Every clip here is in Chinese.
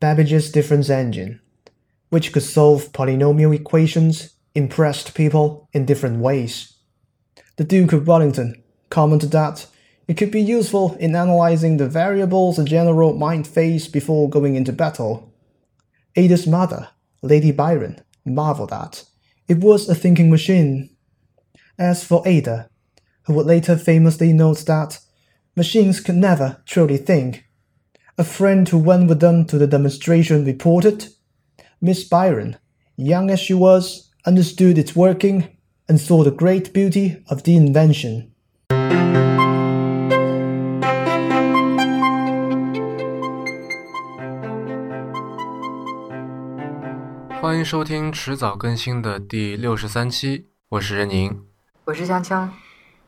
Babbage's difference engine, which could solve polynomial equations, impressed people in different ways. The Duke of Wellington commented that it could be useful in analyzing the variables a general might face before going into battle. Ada's mother, Lady Byron, marveled at it was a thinking machine. As for Ada, who would later famously note that machines could never truly think, a friend who went with them to the demonstration reported Miss Byron, young as she was, understood its working and saw the great beauty of the invention. 欢迎收听迟早更新的第六十三期，我是任宁。我是香香。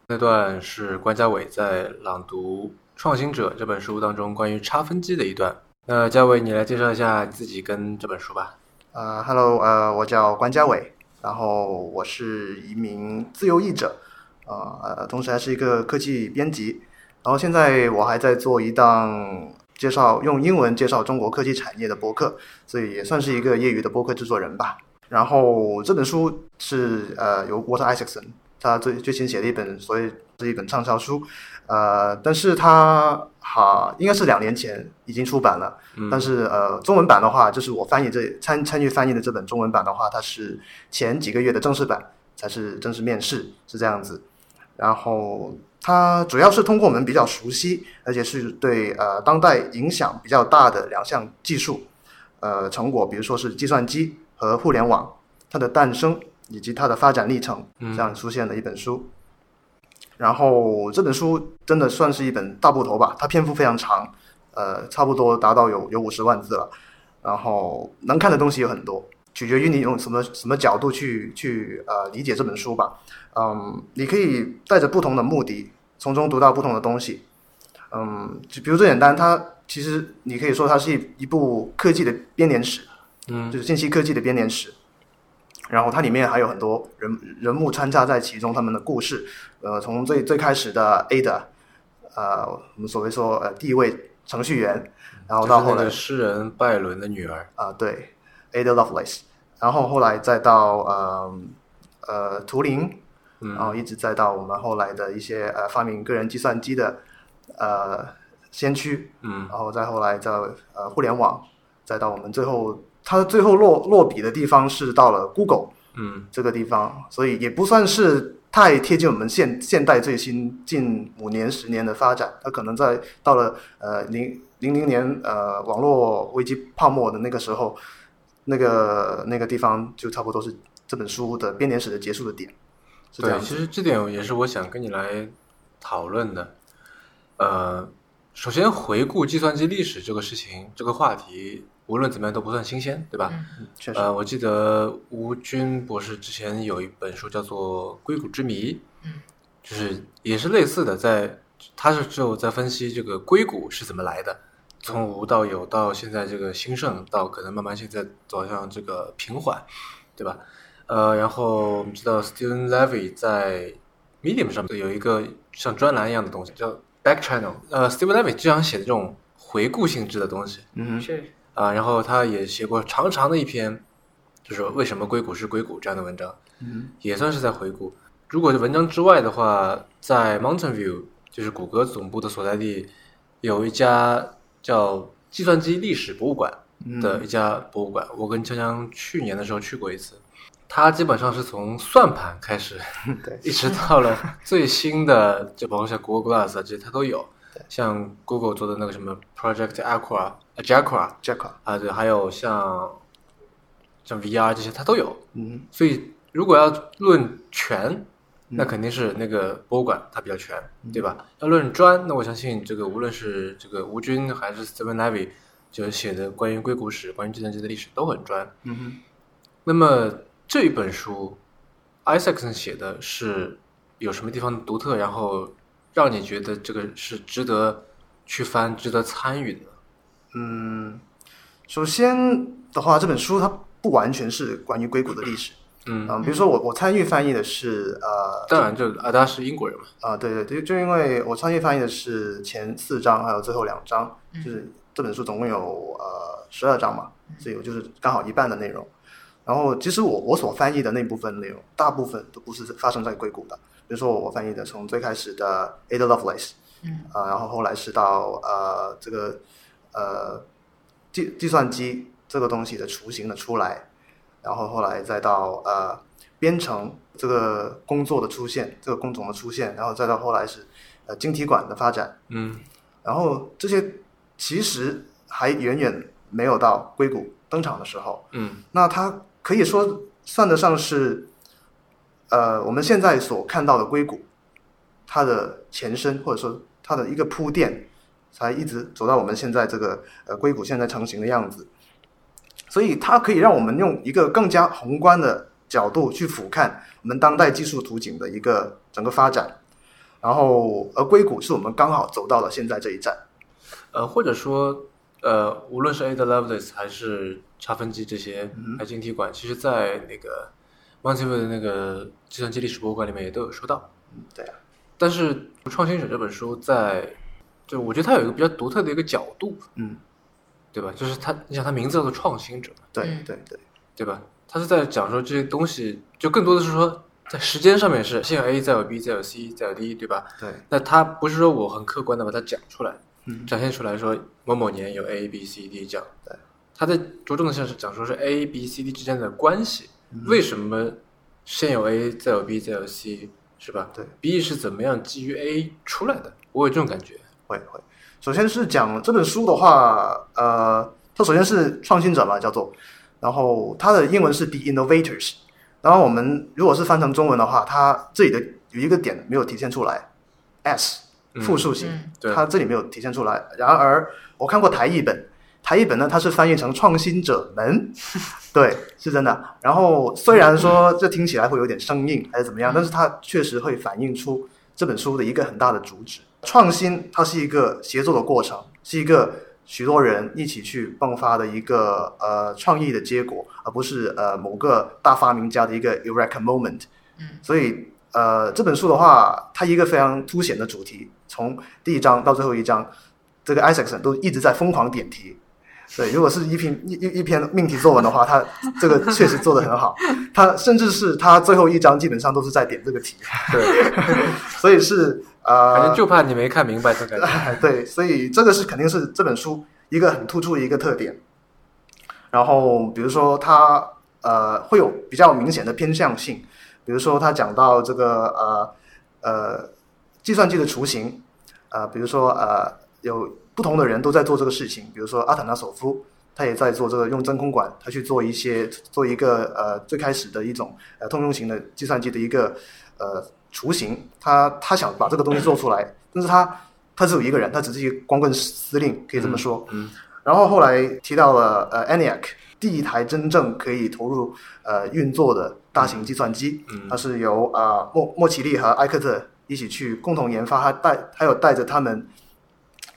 那段是关家伟在朗读《 创新者》这本书当中关于差分机的一段。那嘉伟，你来介绍一下自己跟这本书吧。呃，Hello，呃，我叫关嘉伟，然后我是一名自由译者，呃，同时还是一个科技编辑。然后现在我还在做一档介绍用英文介绍中国科技产业的播客，所以也算是一个业余的播客制作人吧。然后这本书是呃由 Water Isaacson 他最最新写的一本，所以是一本畅销书。呃，但是他哈应该是两年前已经出版了，但是呃中文版的话，就是我翻译这参参与翻译的这本中文版的话，它是前几个月的正式版才是正式面世，是这样子。然后它主要是通过我们比较熟悉，而且是对呃当代影响比较大的两项技术呃成果，比如说是计算机和互联网它的诞生以及它的发展历程，这样出现的一本书。然后这本书真的算是一本大部头吧，它篇幅非常长，呃，差不多达到有有五十万字了。然后能看的东西有很多，取决于你用什么什么角度去去呃理解这本书吧。嗯，你可以带着不同的目的，从中读到不同的东西。嗯，就比如最简单，它其实你可以说它是一一部科技的编年史，嗯，就是信息科技的编年史。然后它里面还有很多人人物穿插在其中，他们的故事，呃，从最最开始的 Ada，呃，我们所谓说呃第一位程序员，然后到后来诗人拜伦的女儿。啊，对，Ada Lovelace，然后后来再到呃呃图灵，然后一直再到我们后来的一些呃发明个人计算机的呃先驱，嗯，然后再后来在呃互联网，再到我们最后。它最后落落笔的地方是到了 Google，嗯，这个地方，所以也不算是太贴近我们现现代最新近五年十年的发展。它可能在到了呃零零零年呃网络危机泡沫的那个时候，那个那个地方就差不多是这本书的编年史的结束的点。对，其实这点也是我想跟你来讨论的。呃，首先回顾计算机历史这个事情，这个话题。无论怎么样都不算新鲜，对吧？嗯，确实。呃，我记得吴军博士之前有一本书叫做《硅谷之谜》，嗯，就是也是类似的，在他是只有在分析这个硅谷是怎么来的，从无到有到现在这个兴盛，到可能慢慢现在走向这个平缓，对吧？呃，然后我们知道 Steven Levy 在 Medium 上面有一个像专栏一样的东西叫 Back Channel，呃，Steven Levy 经常写的这种回顾性质的东西，嗯，是。啊，然后他也写过长长的一篇，就是为什么硅谷是硅谷这样的文章，嗯，也算是在回顾。如果是文章之外的话，在 Mountain View，就是谷歌总部的所在地，有一家叫计算机历史博物馆的一家博物馆。我跟锵锵去年的时候去过一次，它基本上是从算盘开始，对，一直到了最新的，就包括像 Google Glass 啊这些，它都有。像 Google 做的那个什么 Project Aqua。Jacquard，Jacquard 啊，对，还有像像 VR 这些，它都有。嗯，所以如果要论全，那肯定是那个博物馆它比较全，对吧？要论专，那我相信这个无论是这个吴军还是 Steven Levy，就是写的关于硅谷史、关于计算机的历史都很专。嗯哼。那么这一本书，Isaacson 写的是有什么地方独特，然后让你觉得这个是值得去翻、值得参与的？嗯，首先的话，这本书它不完全是关于硅谷的历史。嗯嗯，比如说我我参与翻译的是呃，当然就啊，他是英国人嘛。啊，对对对，就因为我参与翻译的是前四章还有最后两章，就是这本书总共有呃十二章嘛，所以我就是刚好一半的内容。然后其实我我所翻译的那部分内容，大部分都不是发生在硅谷的。比如说我翻译的从最开始的 Ada Lovelace，嗯，啊、然后后来是到呃这个呃计计算机这个东西的雏形的出来，然后后来再到呃编程这个工作的出现，这个工种的出现，然后再到后来是呃晶体管的发展，嗯然后这些其实还远远没有到硅谷登场的时候。嗯那它可以说算得上是，呃，我们现在所看到的硅谷，它的前身或者说它的一个铺垫，才一直走到我们现在这个呃硅谷现在成型的样子。所以它可以让我们用一个更加宏观的角度去俯瞰我们当代技术图景的一个整个发展。然后，而硅谷是我们刚好走到了现在这一站。呃，或者说呃，无论是 Ada Lovelace 还是差分机这些，嗯还晶体管，其实在那个 Montevideo 的那个计算机历史博物馆里面也都有说到。嗯，对啊，但是《创新者》这本书在，就我觉得它有一个比较独特的一个角度，嗯，对吧？就是它，你想它名字叫做创新者，对嗯对对，对吧？它是在讲说这些东西，就更多的是说在时间上面是先有 A，再有 B，再有 C，再有 D，对吧？对，那它不是说我很客观的把它讲出来，嗯展现出来说某某年有 A、B、C、D 这样。对，它在着重的像是讲说是 A、B、C、D 之间的关系，嗯为什么先有 A，再有 B，再有 C，是吧？对，B 是怎么样基于 A 出来的？我有这种感觉。会会。首先是讲这本书的话，呃，它首先是创新者嘛，叫做，然后它的英文是 The Innovators，然后我们如果是翻成中文的话，它这里的有一个点没有体现出来，S 嗯复数型，它这里没有体现出来。然而我看过台译本，台译本呢它是翻译成创新者们，对，是真的。然后虽然说这听起来会有点生硬还是怎么样，但是它确实会反映出这本书的一个很大的主旨。创新它是一个协作的过程，是一个许多人一起去迸发的一个呃创意的结果，而不是呃某个大发明家的一个 eureka moment。嗯，所以呃这本书的话，它一个非常凸显的主题，从第一章到最后一章，这个 Isaacson 都一直在疯狂点题。对，如果是一篇一一一篇命题作文的话，他这个确实做得很好。他甚至是他最后一章基本上都是在点这个题，对，所以是呃，反正就怕你没看明白这种感觉。哎，对，所以这个是肯定是这本书一个很突出的一个特点。然后比如说它呃会有比较明显的偏向性，比如说他讲到这个呃呃计算机的雏形，呃比如说呃有不同的人都在做这个事情，比如说阿塔纳索夫。他也在做这个用真空管，他去做一些做一个呃最开始的一种呃通用型的计算机的一个呃雏形，他他想把这个东西做出来，但是他他只有一个人，他只是一个光棍司令，可以这么说。嗯然后后来提到了呃 ENIAC 第一台真正可以投入呃运作的大型计算机，嗯它是由啊、呃莫莫奇利和埃克特一起去共同研发，还带还有带着他们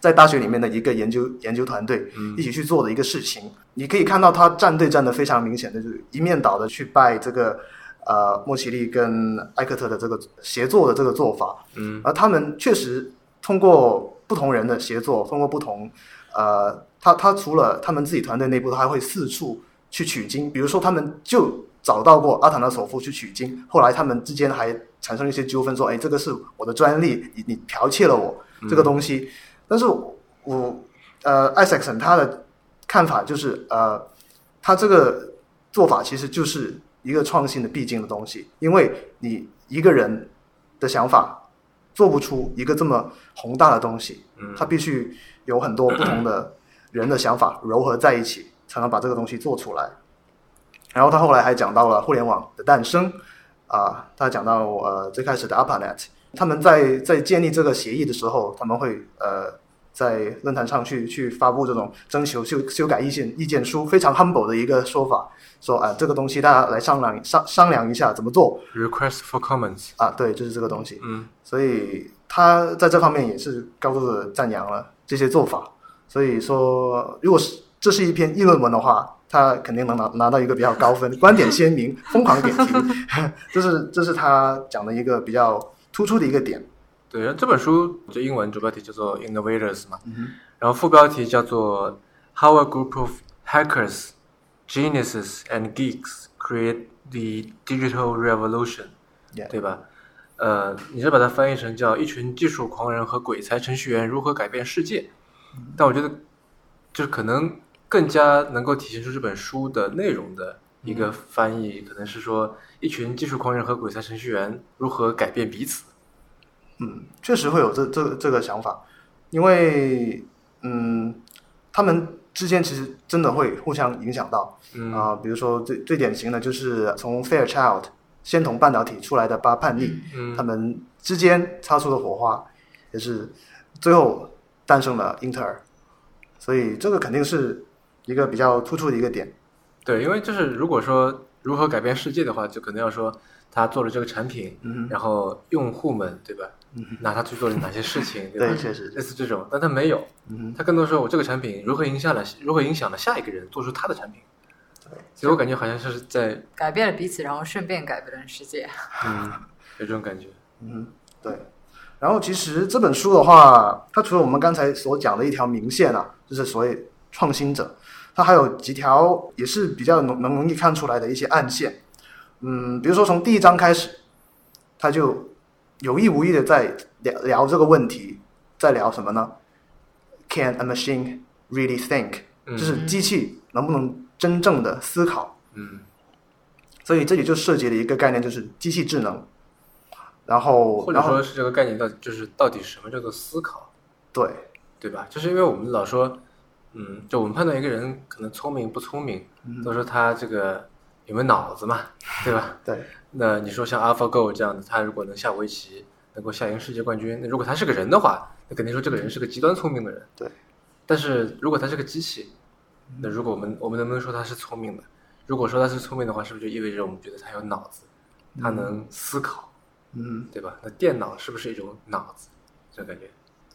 在大学里面的一个研究研究团队嗯一起去做的一个事情。你可以看到他站队站的非常明显的，就是一面倒的去拜这个呃莫奇利跟埃克特的这个协作的这个做法。嗯而他们确实通过不同人的协作，通过不同，呃，他他除了他们自己团队内部，他还会四处去取经。比如说，他们就找到过阿塔纳索夫去取经，后来他们之间还产生一些纠纷，说，哎，这个是我的专利，你你剽窃了我这个东西。但是我呃，艾塞克森他的看法就是，呃，他这个做法其实就是一个创新的必经的东西，因为你一个人的想法做不出一个这么宏大的东西，嗯它必须有很多不同的人的想法糅合在一起，才能把这个东西做出来。然后他后来还讲到了互联网的诞生，啊，他讲到呃最开始的 ARPANET，他们在在建立这个协议的时候，他们会呃在论坛上去去发布这种征求修修改意见意见书，非常 humble 的一个说法，说啊这个东西大家来商量商商量一下怎么做，request for comments。啊，对，就是这个东西。嗯所以他在这方面也是高度的赞扬了这些做法。所以说，如果是这是一篇议论文的话，他肯定能拿拿到一个比较高分，观点鲜明，疯狂点评，这是这是他讲的一个比较突出的一个点。对，然后这本书就英文主标题叫做 Innovators 嘛，嗯然后副标题叫做 How a Group of hackers, geniuses, and geeks create the digital revolution，Yeah。对吧？呃，你是把它翻译成叫一群技术狂人和鬼才程序员如何改变世界，但我觉得就是可能更加能够体现出这本书的内容的一个翻译，可能是说一群技术狂人和鬼才程序员如何改变彼此。嗯，确实会有这这这个想法，因为嗯，他们之间其实真的会互相影响到嗯啊、比如说最最典型的就是从 Fairchild 仙童半导体出来的八叛逆，嗯他们之间擦出的火花，也是最后诞生了英特尔，所以这个肯定是一个比较突出的一个点。对，因为就是如果说如何改变世界的话，就可能要说他做了这个产品，嗯然后用户们对吧？嗯拿它去做了哪些事情，对吧？对，确实，类似这种，但他没有，嗯他更多说我这个产品如何影响了如何影响了下一个人做出他的产品，所以我感觉好像是在改变了彼此，然后顺便改变了世界。嗯有这种感觉，嗯，对。然后其实这本书的话，它除了我们刚才所讲的一条明线啊，就是所谓创新者，它还有几条也是比较能能容易看出来的一些暗线。嗯，比如说从第一章开始，他就有意无意的在聊聊这个问题，在聊什么呢？Can a machine really think？、嗯就是机器能不能真正的思考？嗯所以这里就涉及了一个概念，就是机器智能。然后，或者说是这个概念到就是到底什么叫做思考，对，对吧？就是因为我们老说，嗯，就我们判断一个人可能聪明不聪明，都说他这个有没有脑子嘛，对吧？对，那你说像 AlphaGo 这样的，他如果能下围棋，能够下赢世界冠军，那如果他是个人的话，那肯定说这个人是个极端聪明的人。对。但是如果他是个机器，那如果我们我们能不能说他是聪明的？如果说他是聪明的话，是不是就意味着我们觉得他有脑子，他能思考，嗯对吧？那电脑是不是一种脑子？这感觉。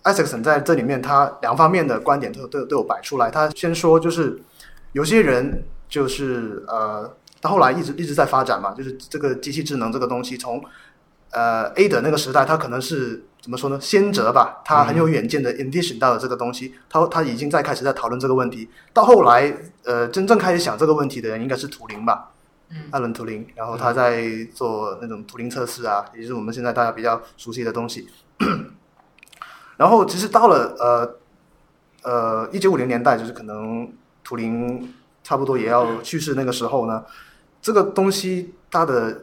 ，Isaacson 在这里面他两方面的观点都都都有摆出来。他先说就是有些人就是呃，他后来一直一直在发展嘛，就是这个机器智能这个东西从呃 A 的那个时代，他可能是怎么说呢？先哲吧，他很有远见的 envision 到了这个东西，他他已经在开始在讨论这个问题。到后来，呃，真正开始想这个问题的人应该是图灵吧，嗯艾伦·图灵，然后他在做那种图灵测试啊，也就是我们现在大家比较熟悉的东西。然后其实到了呃呃一九五零年代，就是可能图灵差不多也要去世那个时候呢，这个东西它的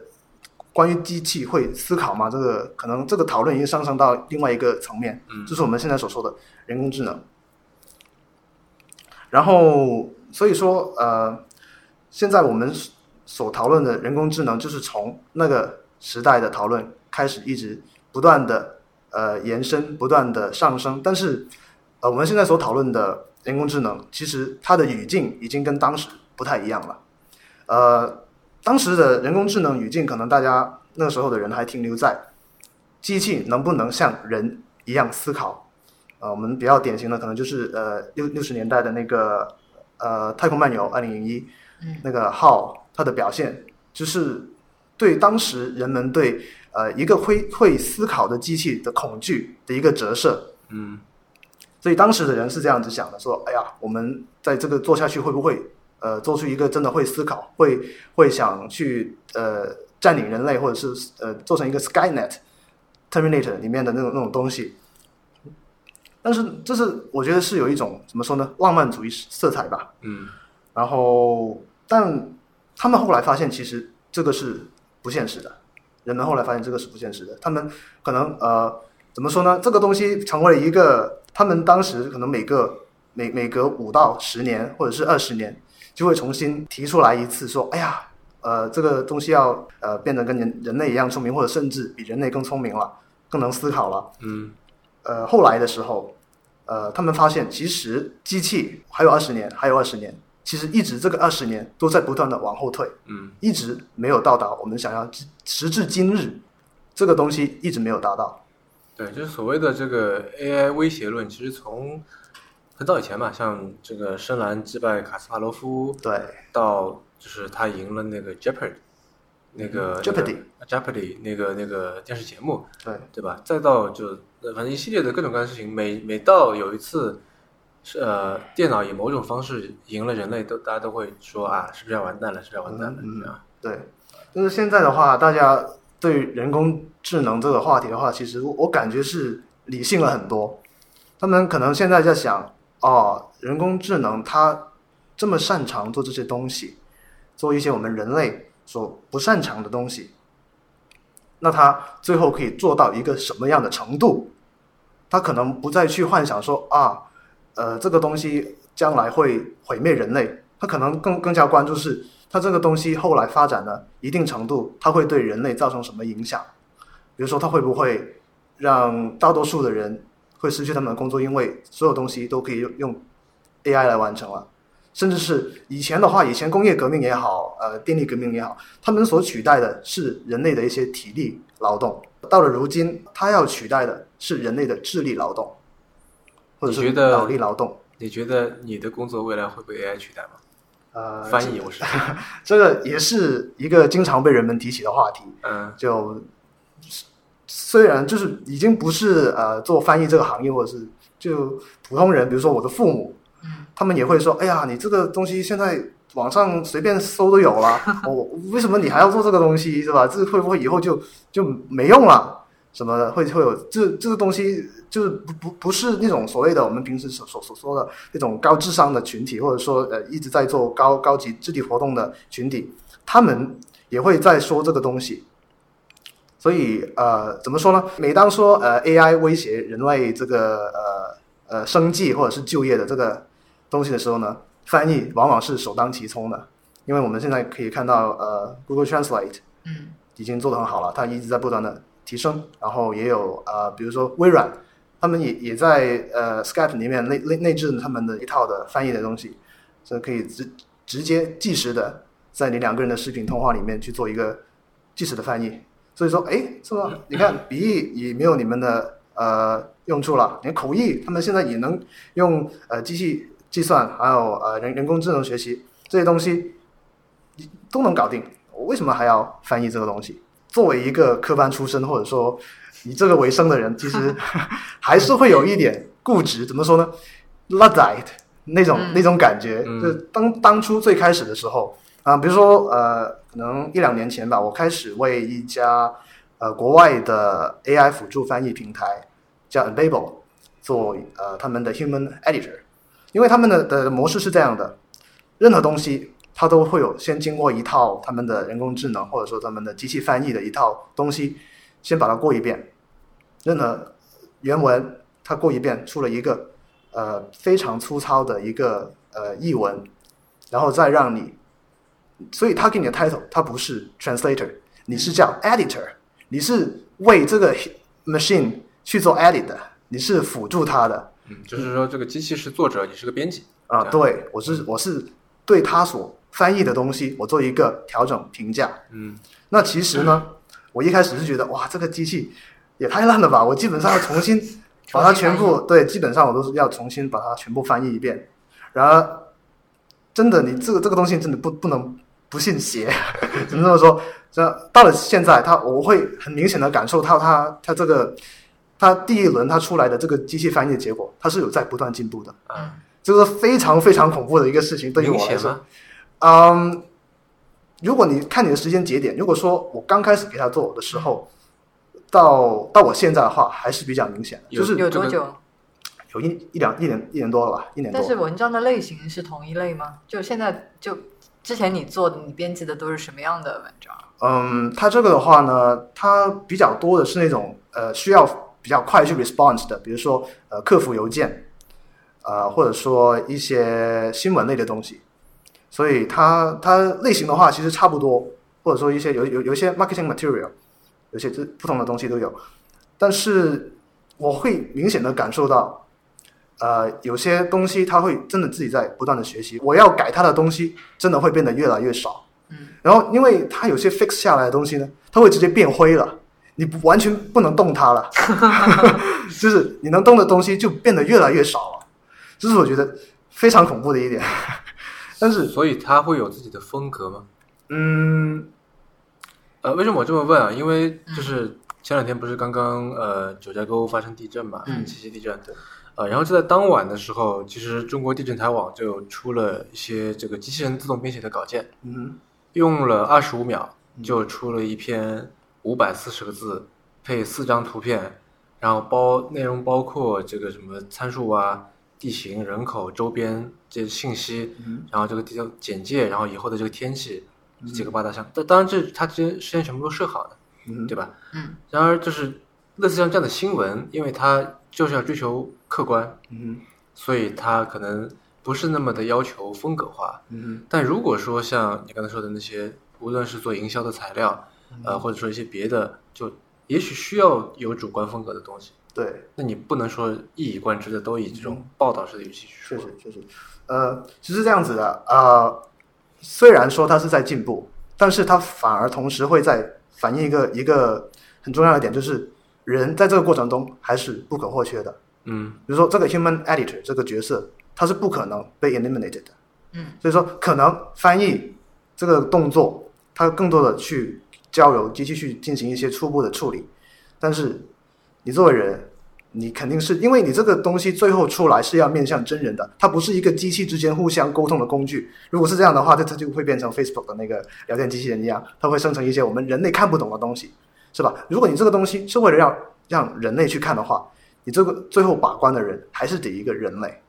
关于机器会思考嘛？这个可能这个讨论已经上升到另外一个层面，嗯就是我们现在所说的人工智能。然后所以说呃，现在我们所讨论的人工智能，就是从那个时代的讨论开始，一直不断的呃延伸，不断的上升。但是呃，我们现在所讨论的人工智能，其实它的语境已经跟当时不太一样了。呃，当时的人工智能语境，可能大家那时候的人还停留在机器能不能像人一样思考。呃，我们比较典型的可能就是呃六六十年代的那个呃《太空漫游二零零一》，嗯那个号它的表现，就是对当时人们对呃一个会会思考的机器的恐惧的一个折射。嗯所以当时的人是这样子想的，说：“哎呀，我们在这个做下去会不会呃做出一个真的会思考，会会想去呃占领人类，或者是呃做成一个 SkyNet Terminator 里面的那种那种东西？”但是这是我觉得是有一种怎么说呢，浪漫主义色彩吧。嗯然后，但他们后来发现，其实这个是不现实的。人们后来发现这个是不现实的。他们可能呃，怎么说呢？这个东西成为了一个，他们当时可能每个每每隔五到十年或者是二十年，就会重新提出来一次，说：“哎呀，呃，这个东西要呃变得跟人人类一样聪明，或者甚至比人类更聪明了，更能思考了。”嗯呃，后来的时候，呃，他们发现其实机器还有二十年，还有二十年，其实一直这个二十年都在不断的往后退，嗯一直没有到达我们想要，直时至今日，这个东西一直没有达到。对，就是所谓的这个 AI 威胁论，其实从很早以前嘛，像这个深蓝击败卡斯帕罗夫，对，到就是他赢了那个 Jeopardy，那个 Jeopardy 那个 Jeopardy 那个那个电视节目，对，对吧？再到就呃反正一系列的各种各样的事情，每每到有一次是呃，电脑以某种方式赢了人类，都大家都会说啊，是不是要完蛋了？是不是要完蛋了？嗯对，但是现在的话，大家对人工智能这个话题的话，其实我我感觉是理性了很多。他们可能现在在想，哦，人工智能它这么擅长做这些东西，做一些我们人类所不擅长的东西，那它最后可以做到一个什么样的程度？他可能不再去幻想说啊，呃，这个东西将来会毁灭人类，他可能更更加关注是它这个东西后来发展了一定程度，它会对人类造成什么影响？比如说，它会不会让大多数的人会失去他们的工作，因为所有东西都可以用用 AI 来完成了。甚至是以前的话，以前工业革命也好，呃，电力革命也好，他们所取代的是人类的一些体力劳动。到了如今，它要取代的是人类的智力劳动，或者是你觉得脑力劳动。你觉得你的工作未来会被 AI 取代吗？呃，翻译我是，这个也是一个经常被人们提起的话题。嗯就虽然就是已经不是呃做翻译这个行业，或者是就普通人，比如说我的父母，嗯，他们也会说：“哎呀，你这个东西现在网上随便搜都有了，我为什么你还要做这个东西，是吧？这会不会以后就就没用了？什么会会有这这个东西，就是不不不是那种所谓的我们平时所所所说的那种高智商的群体，或者说呃一直在做高高级肢体活动的群体，他们也会在说这个东西。所以呃，怎么说呢？每当说呃 AI 威胁人类这个呃呃生计或者是就业的这个东西的时候呢，翻译往往是首当其冲的，因为我们现在可以看到呃 Google Translate 嗯已经做得很好了，它一直在不断的提升，然后也有呃比如说微软，他们也也在呃 Skype 里面内内内置他们的一套的翻译的东西，所以可以直直接即时的在你两个人的视频通话里面去做一个即时的翻译。所以说，哎，是吧？你看笔译也没有你们的呃用处了，连口译他们现在也能用呃机器计算，还有呃人人工智能学习这些东西你都能搞定。我为什么还要翻译这个东西？作为一个科班出身或者说以这个为生的人，其实 还是会有一点固执。怎么说呢？Luddite 那种、嗯那种感觉，嗯就是当当初最开始的时候啊、比如说呃，可能一两年前吧，我开始为一家呃国外的 AI 辅助翻译平台叫 Enable 做呃他们的 Human Editor，因为他们的的模式是这样的，任何东西它都会有先经过一套他们的人工智能或者说他们的机器翻译的一套东西，先把它过一遍，任何原文它过一遍出了一个呃非常粗糙的一个呃译文，然后再让你，所以他给你的 title 它不是 translator，你是叫 editor，你是为这个 machine 去做 edit 的，你是辅助它的。嗯，就是说这个机器是作者，你是个编辑啊，对我是我是对他所翻译的东西，我做一个调整评价。嗯那其实呢，我一开始是觉得哇，这个机器也太烂了吧，我基本上要重新把它全部对，基本上我都是要重新把它全部翻译一遍。然而，真的，你这个这个东西真的不不能不信邪，只能这么说。这到了现在，它我会很明显的感受到它它这个它第一轮它出来的这个机器翻译的结果，它是有在不断进步的。嗯，这个非常非常恐怖的一个事情，对于我来说。嗯，如果你看你的时间节点，如果说我刚开始给他做的时候，到到我现在的话，还是比较明显的，就是有多久？有一一两一年一年多了吧，一年多但。是文章的类型是同一类吗？就现在就之前你做的，你编辑的都是什么样的文章？嗯，它这个的话呢，它比较多的是那种呃需要比较快去 response 的，比如说呃客服邮件，呃或者说一些新闻类的东西，所以它它类型的话其实差不多，或者说一些有有有一些 marketing material，有些这不同的东西都有，但是我会明显的感受到，呃有些东西它会真的自己在不断的学习，我要改它的东西真的会变得越来越少。嗯，然后因为它有些 fix 下来的东西呢，它会直接变灰了，你不完全不能动它了，就是你能动的东西就变得越来越少了，这是我觉得非常恐怖的一点。但是，所以他会有自己的风格吗？嗯，呃，为什么我这么问啊？因为就是前两天不是刚刚呃九寨沟发生地震嘛，嗯七七地震。呃，然后就在当晚的时候，其实中国地震台网就出了一些这个机器人自动编写的稿件，嗯用了二十五秒就出了一篇五百四十个字配四张图片，然后包内容包括这个什么参数啊、地形、人口、周边这些信息，嗯然后这个地方简介，然后以后的这个天气这几个八大项。但当然这它之前事先全部都设好的，嗯，对吧？嗯。然而就是类似像这样的新闻，因为它就是要追求客观，嗯所以它可能不是那么的要求风格化。嗯但如果说像你刚才说的那些，无论是做营销的材料，呃，或者说一些别的，就也许需要有主观风格的东西，对，那你不能说一以贯之的都以这种报道式的语气去说。确实确实，呃，其实这样子的，呃，虽然说它是在进步，但是它反而同时会在反映一个一个很重要的点，就是人在这个过程中还是不可或缺的。嗯比如说这个 human editor 这个角色，它是不可能被 eliminated 的。嗯，所以说可能翻译这个动作，它更多的去交由机器去进行一些初步的处理，但是你作为人，你肯定是因为你这个东西最后出来是要面向真人的，它不是一个机器之间互相沟通的工具。如果是这样的话，它它就会变成 Facebook 的那个聊天机器人一样，它会生成一些我们人类看不懂的东西，是吧？如果你这个东西是为了让让人类去看的话，你这个最后把关的人还是得一个人类，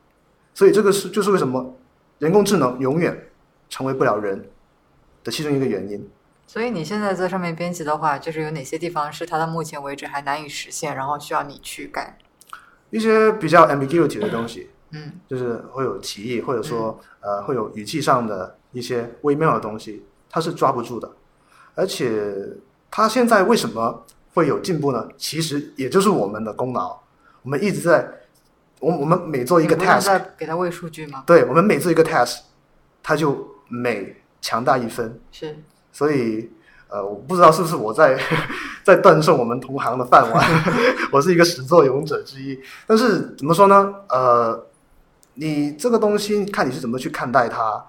所以这个是就是为什么人工智能永远成为不了人的其中一个原因。所以你现在在上面编辑的话，就是有哪些地方是它到目前为止还难以实现，然后需要你去改？一些比较 ambiguity 的东西，嗯就是会有歧义，或者说呃会有语气上的一些微妙的东西，它是抓不住的。而且它现在为什么会有进步呢？其实也就是我们的功劳，我们一直在，我我们每做一个你不能 task，再给它喂数据吗？对我们每做一个 test，它就每强大一分。是，所以，呃，我不知道是不是我在 在断送我们同行的饭碗，我是一个始作俑者之一。但是怎么说呢？呃，你这个东西看你是怎么去看待它。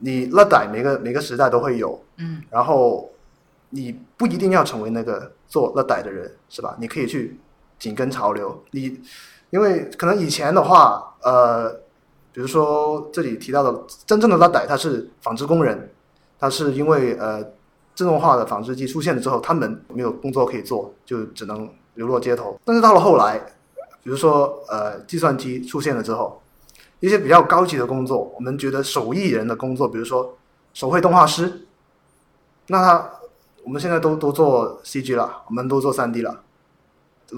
你勒歹每个每个时代都会有，嗯然后你不一定要成为那个做勒歹的人，是吧？你可以去紧跟潮流。你因为可能以前的话，呃，比如说这里提到的真正的勒歹，他是纺织工人，他是因为呃自动化的纺织机出现了之后，他们没有工作可以做，就只能流落街头。但是到了后来，比如说呃计算机出现了之后，一些比较高级的工作，我们觉得手艺人的工作，比如说手绘动画师，那他我们现在都都做 CG 了，我们都做 3D 了，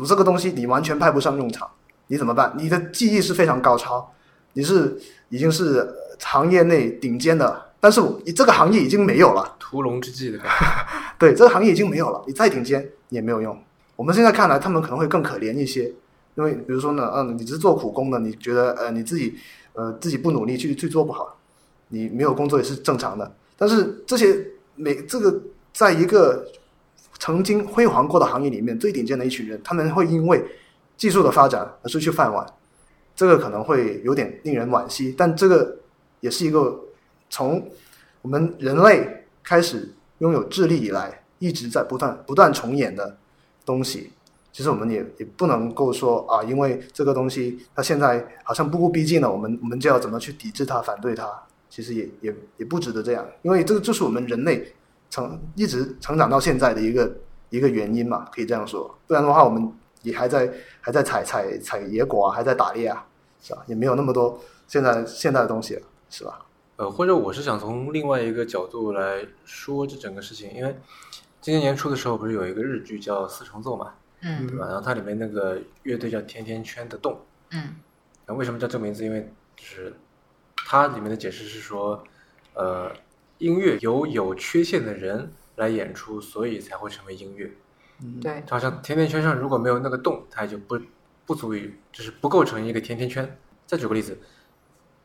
这个东西你完全派不上用场，你怎么办？你的技艺是非常高超，你是已经是行业内顶尖的，但是我这个行业已经没有了。屠龙之计的感觉。对，这个行业已经没有了，你再顶尖也没有用。我们现在看来，他们可能会更可怜一些，因为比如说呢，嗯，你只是做苦工的，你觉得呃你自己呃自己不努力去去做不好，你没有工作也是正常的。但是这些每这个在一个曾经辉煌过的行业里面，最顶尖的一群人，他们会因为技术的发展而失去饭碗，这个可能会有点令人惋惜。但这个也是一个从我们人类开始拥有智力以来，一直在不断不断重演的东西。其实我们也也不能够说啊，因为这个东西它现在好像步步逼近了，我们我们就要怎么去抵制它、反对它？其实也也也不值得这样，因为这个就是我们人类成一直成长到现在的一个一个原因嘛，可以这样说。不然的话，我们也还在还在采采采野果啊，还在打猎啊，是吧？也没有那么多现在现代的东西了，是吧？呃，或者我是想从另外一个角度来说这整个事情，因为今年年初的时候不是有一个日剧叫《四重奏》嘛，嗯对吧？然后它里面那个乐队叫甜甜圈的洞，嗯那为什么叫这个名字？因为就是它里面的解释是说，呃，音乐由有缺陷的人来演出，所以才会成为音乐。对，就好像甜甜圈上如果没有那个洞，它也就不不足以，就是不构成一个甜甜圈。再举个例子，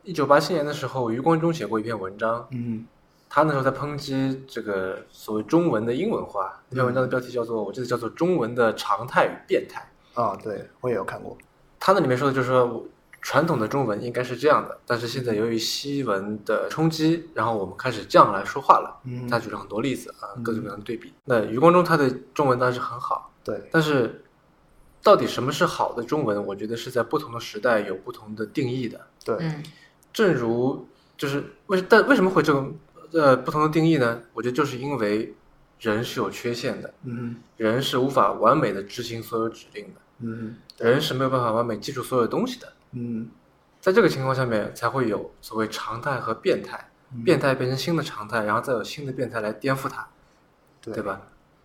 一九八七年的时候，余光中写过一篇文章，嗯他那时候在抨击这个所谓中文的英文化。那篇文章的标题叫做，我记得叫做《中文的常态与变态》。啊，对我也有看过，他那里面说的就是说，传统的中文应该是这样的，但是现在由于西文的冲击，然后我们开始这样来说话了。嗯他举了很多例子啊，各种各样的对比。那余光中他的中文当然是很好，对，但是到底什么是好的中文？我觉得是在不同的时代有不同的定义的。对，嗯正如就是为但为什么会这种呃不同的定义呢？我觉得就是因为人是有缺陷的，嗯人是无法完美的执行所有指令的，嗯人是没有办法完美记住所有东西的。嗯在这个情况下面，才会有所谓常态和变态，嗯变态变成新的常态，然后再有新的变态来颠覆它，对对吧？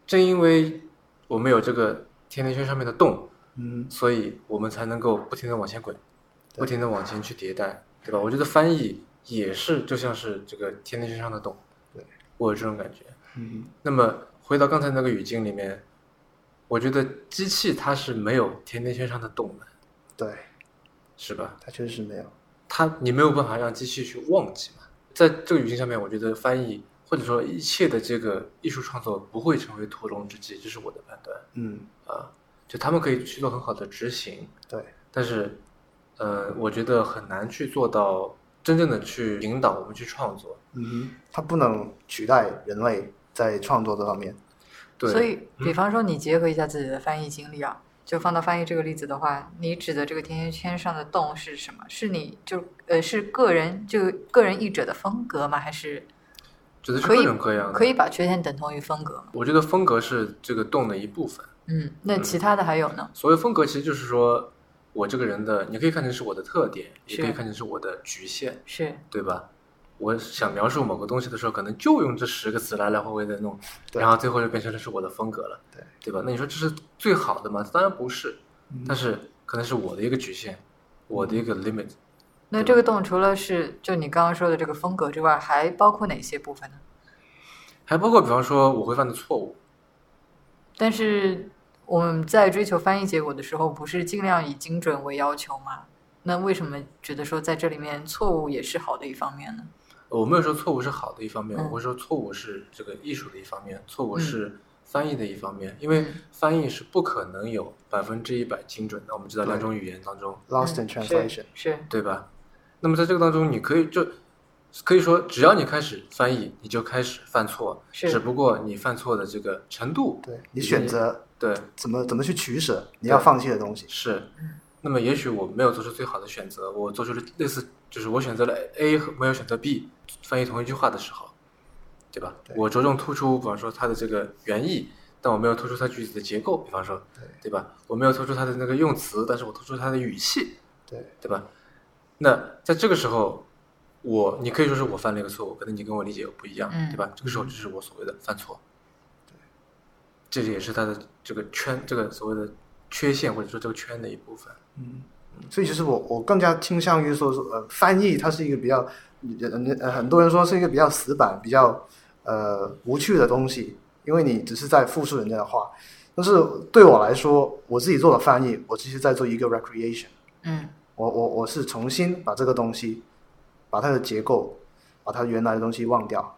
正因为我们有这个甜甜圈上面的洞，嗯所以我们才能够不停的往前滚，不停的往前去迭代，对吧？我觉得翻译也是就像是这个甜甜圈上的洞，对我有这种感觉。嗯那么回到刚才那个语境里面，我觉得机器它是没有甜甜圈上的洞的，对，是吧？它确实是没有。它你没有办法让机器去忘记嘛。在这个语境下面，我觉得翻译或者说一切的这个艺术创作不会成为屠龙之计，这是我的判断嗯，啊。就他们可以去做很好的执行，对，但是，呃，我觉得很难去做到真正的去引导我们去创作。嗯哼，它不能取代人类在创作这方面。对，所以，比方说你结合一下自己的翻译经历啊，就放到翻译这个例子的话，你指的这个甜甜圈上的洞是什么？是你就呃是个人就个人译者的风格吗？还是指的是可以各种各样的。可以把缺陷等同于风格吗？我觉得风格是这个洞的一部分。嗯，那其他的还有呢？所谓风格，其实就是说我这个人的，你可以看成是我的特点，也可以看成是我的局限。是对吧？我想描述某个东西的时候，可能就用这十个词来来回回的弄，然后最后就变成了是我的风格了，对对吧？那你说这是最好的吗？当然不是，嗯但是可能是我的一个局限，我的一个 limit。那这个洞除了是就你刚刚说的这个风格之外，还包括哪些部分呢？还包括比方说我会犯的错误，但是我们在追求翻译结果的时候，不是尽量以精准为要求吗？那为什么觉得说在这里面错误也是好的一方面呢？我没有说错误是好的一方面，嗯我会说错误是这个艺术的一方面，错误嗯是翻译的一方面，因为嗯翻译是不可能有百分之一百精准的。我们知道两种语言当中，Lost translation，是是对吧？那么在这个当中，你可以就可以说，只要你开始翻译，你就开始犯错，是只不过你犯错的这个程度，对你选择对怎么怎么去取舍，你要放弃的东西。是嗯。那么也许我没有做出最好的选择，我做出了类似，就是我选择了 A 和没有选择 B，翻译同一句话的时候，对吧？对我着重突出，比方说它的这个原意，但我没有突出它句子的结构，比方说，对对吧？我没有突出它的那个用词，但是我突出它的语气，对，对吧？那在这个时候，我你可以说是我犯了一个错误，可能你跟我理解不一样，嗯对吧？这个时候就是我所谓的犯错，对这也是他的这个圈，这个所谓的缺陷或者说这个圈的一部分。嗯，所以其实我我更加倾向于说，呃，翻译它是一个比较，呃呃，很多人说是一个比较死板、比较呃无趣的东西，因为你只是在复述人家的话。但是对我来说，我自己做的翻译，我其实在做一个 recreation。嗯我我我是重新把这个东西，把它的结构，把它原来的东西忘掉，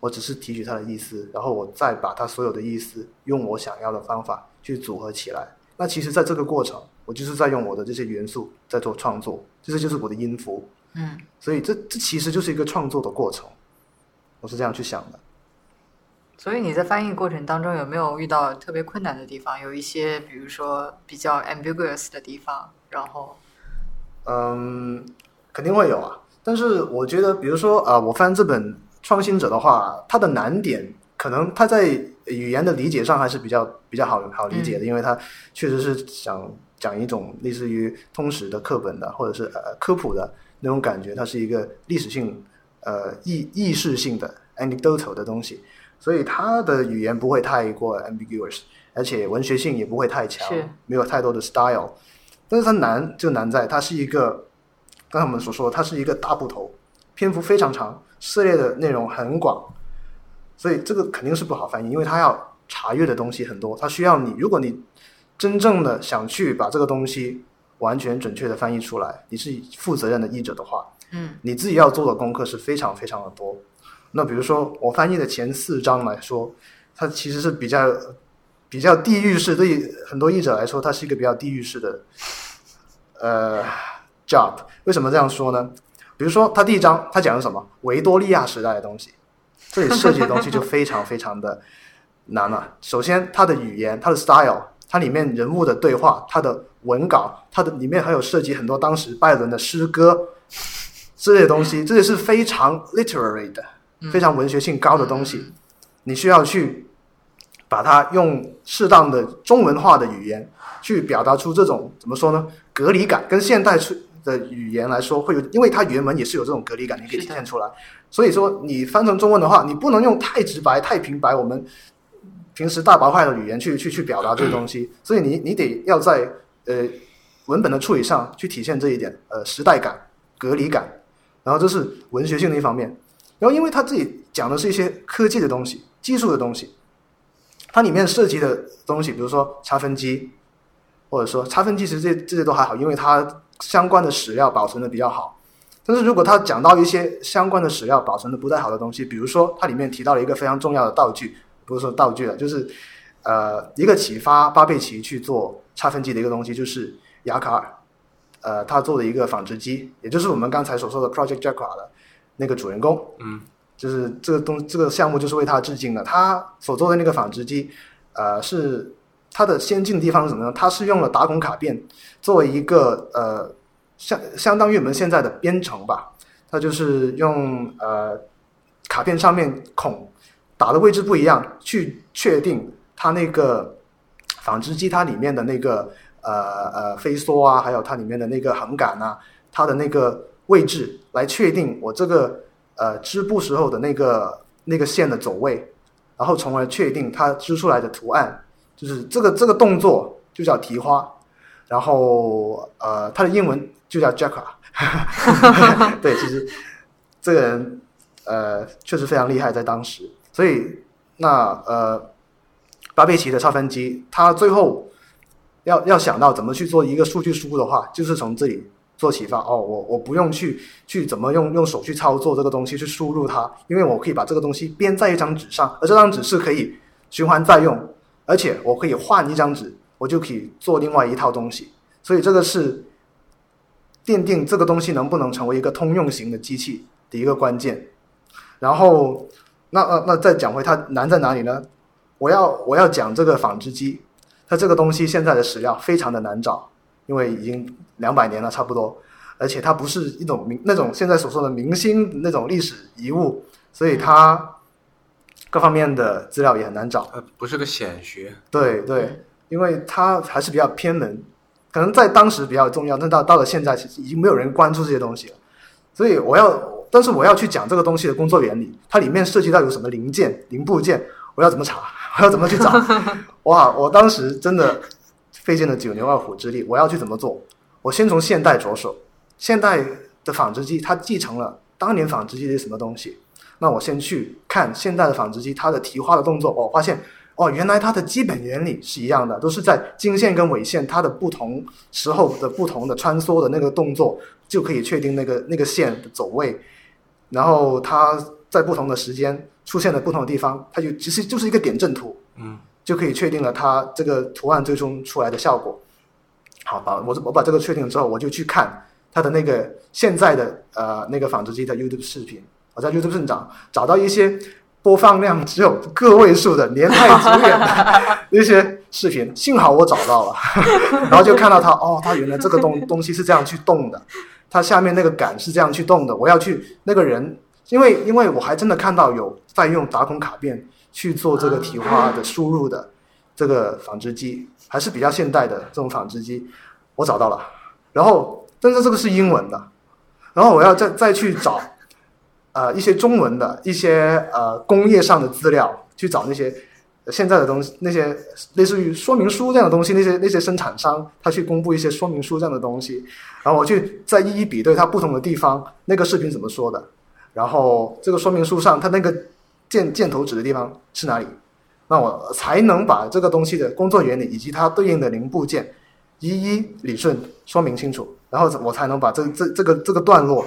我只是提取它的意思，然后我再把它所有的意思用我想要的方法去组合起来。那其实，在这个过程，我就是在用我的这些元素在做创作，这就是我的音符。嗯所以这这其实就是一个创作的过程，我是这样去想的。所以你在翻译过程当中有没有遇到特别困难的地方？有一些比如说比较 ambiguous 的地方，然后嗯，肯定会有啊。但是我觉得，比如说啊、呃我翻这本《创新者》的话，它的难点可能它在语言的理解上还是比较比较好好理解的，因为它确实是想讲一种类似于通识的课本的，或者是呃科普的那种感觉，它是一个历史性呃意意识性的 anecdotal 的东西，所以它的语言不会太过 ambiguous，而且文学性也不会太强，没有太多的 style。但是它难就难在它是一个，刚才我们所说的，它是一个大部头，篇幅非常长，涉猎的内容很广，所以这个肯定是不好翻译，因为它要查阅的东西很多，它需要你，如果你真正的想去把这个东西完全准确的翻译出来，你是负责任的译者的话，嗯你自己要做的功课是非常非常的多。那比如说我翻译的前四章来说，它其实是比较比较地域式，对于很多译者来说，它是一个比较地域式的呃 job。为什么这样说呢？比如说，他第一章他讲的什么？维多利亚时代的东西，这里涉及的东西就非常非常的难了。首先，它的语言、它的 style，它里面人物的对话，它的文稿，它的里面还有涉及很多当时拜伦的诗歌这些东西，这些是非常 literary 的，非常文学性高的东西，你需要去把它用适当的中文化的语言去表达出这种怎么说呢？隔离感跟现代出的语言来说会有，因为它原文也是有这种隔离感，你可以体现出来。所以说你翻成中文的话，你不能用太直白、太平白，我们平时大白话的语言去去去表达这个东西。所以你你得要在呃文本的处理上去体现这一点，呃时代感、隔离感。然后这是文学性的一方面。然后因为他自己讲的是一些科技的东西、技术的东西，它里面涉及的东西，比如说差分机，或者说差分机，其实这这些都还好，因为它相关的史料保存的比较好。但是如果他讲到一些相关的史料保存的不太好的东西，比如说它里面提到了一个非常重要的道具，不是说道具了，就是呃一个启发巴贝奇去做差分机的一个东西，就是雅卡尔，呃他做的一个纺织机，也就是我们刚才所说的 Project Jacquard 的那个主人公，嗯，就是这个东这个项目就是为他致敬的。他所做的那个纺织机，呃是它的先进的地方是什么呢？它是用了打孔卡片作为一个呃。相相当于我们现在的编程吧，它就是用呃卡片上面孔打的位置不一样，去确定它那个纺织机它里面的那个呃呃飞梭啊，还有它里面的那个横杆啊，它的那个位置来确定我这个呃织布时候的那个那个线的走位，然后从而确定它织出来的图案，就是这个这个动作就叫提花，然后呃它的英文。就叫 Jacka，对，其实这个人呃确实非常厉害，在当时。所以那呃巴贝奇的差分机，他最后要要想到怎么去做一个数据输入的话，就是从这里做启发。哦，我我不用去去怎么用用手去操作这个东西去输入它，因为我可以把这个东西编在一张纸上，而这张纸是可以循环再用，而且我可以换一张纸，我就可以做另外一套东西。所以这个是。奠定这个东西能不能成为一个通用型的机器的一个关键，然后，那那那再讲回它难在哪里呢？我要我要讲这个纺织机，它这个东西现在的史料非常的难找，因为已经两百年了差不多，而且它不是一种明那种现在所说的明星那种历史遗物，所以它各方面的资料也很难找。呃，不是个显学。对对，因为它还是比较偏门。可能在当时比较重要，但到到了现在，其实已经没有人关注这些东西了。所以我要，但是我要去讲这个东西的工作原理，它里面涉及到有什么零件、零部件，我要怎么查？我要怎么去找？哇！我当时真的费尽了九牛二虎之力，我要去怎么做？我先从现代着手，现代的纺织机它继承了当年纺织机的什么东西？那我先去看现在的纺织机它的提花的动作，我发现。哦，原来它的基本原理是一样的，都是在经线跟纬线它的不同时候的不同的穿梭的那个动作，就可以确定那个那个线的走位。然后它在不同的时间出现的不同的地方，它就其实就是一个点阵图，嗯，就可以确定了它这个图案最终出来的效果。好吧，我我把这个确定了之后，我就去看它的那个现在的呃那个纺织机的 YouTube 视频，我在 YouTube 上找找到一些。播放量只有个位数的年代久远的那些视频，幸好我找到了，然后就看到它哦，它原来这个东东西是这样去动的，它下面那个杆是这样去动的。我要去那个人，因为因为我还真的看到有在用打孔卡片去做这个提花的输入的这个纺织机，还是比较现代的这种纺织机，我找到了。然后，但是这个是英文的，然后我要再再去找。呃，一些中文的一些呃工业上的资料，去找那些现在的东西，那些类似于说明书这样的东西，那些那些生产商他去公布一些说明书这样的东西，然后我去再一一比对它不同的地方，那个视频怎么说的，然后这个说明书上它那个箭箭头指的地方是哪里，那我才能把这个东西的工作原理以及它对应的零部件一一理顺说明清楚，然后我才能把这这这个这个段落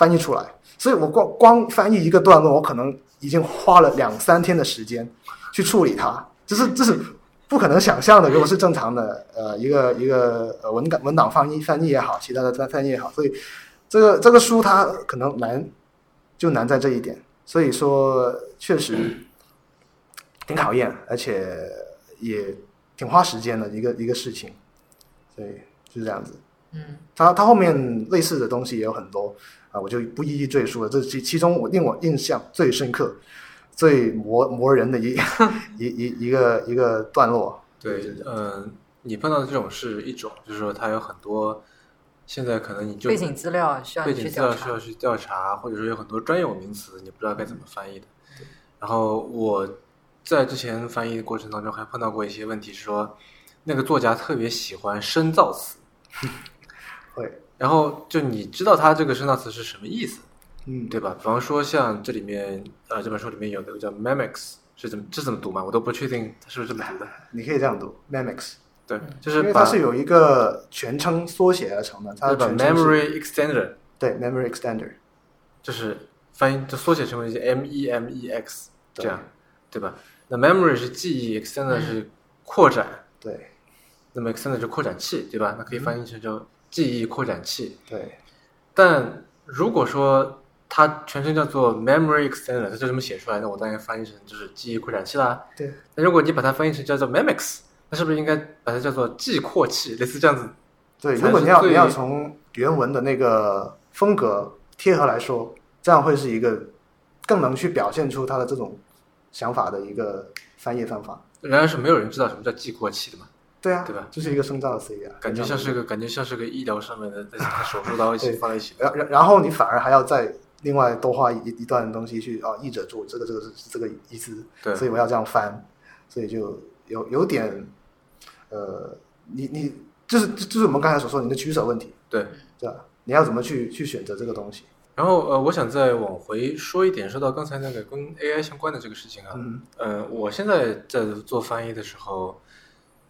翻译出来。所以我光光翻译一个段落，我可能已经花了两三天的时间去处理它，这是这是不可能想象的。如果是正常的，呃，一个一个呃文档文档翻译翻译也好，其他的翻翻译也好，所以这个这个书它可能难，就难在这一点。所以说，确实挺考验，而且也挺花时间的一个一个事情，所以就是这样子。嗯它它后面类似的东西也有很多啊，我就不一一赘述了。这其其中我令我印象最深刻、最磨磨人的一 一一一个一个段落。对就是，嗯，你碰到的这种是一种，就是说它有很多，现在可能你就背景资料需要去调景资料需要查。去调查，或者说有很多专有名词你不知道该怎么翻译的。然后我在之前翻译的过程当中还碰到过一些问题，是说那个作家特别喜欢深造词，会，然后就你知道它这个声纳词是什么意思，嗯，对吧？比方说像这里面呃这本书里面有那个叫 memics，是怎么这怎么读嘛？我都不确定它是不是这么读的。你可以这样读 mimics，对，就因为是它是有一个全称缩写而成的，它就是把的全称是 memory extender 对 memory extender，就是翻译就缩写成为 M E M E X 对这样，对吧？那 memory 是记忆，extender 是扩展，对那么 extender 是扩展器，对吧？那可以翻译成叫记忆扩展器。对但如果说它全称叫做 memory extender，它就这么写出来，那我当然翻译成就是记忆扩展器啦。对那如果你把它翻译成叫做 mimics，那是不是应该把它叫做记扩器，类似这样子？对，如果你要你要从原文的那个风格贴合来说，这样会是一个更能去表现出它的这种想法的一个翻译方法。然而是没有人知道什么叫记扩器的嘛，对啊，对吧？这是一个深造的 C 啊，感觉像是个感觉像是个医疗上面的手术刀一起放在一起。然然然后你反而还要再另外多花一一段东西去啊，译者注这个这个是是这个意思，对。所以我要这样翻，所以就有有点呃，你你就是就是我们刚才所说的你的取舍问题，对，对吧？你要怎么去去选择这个东西？然后呃，我想再往回说一点，说到刚才那个跟 AI 相关的这个事情啊，嗯。呃，我现在在做翻译的时候，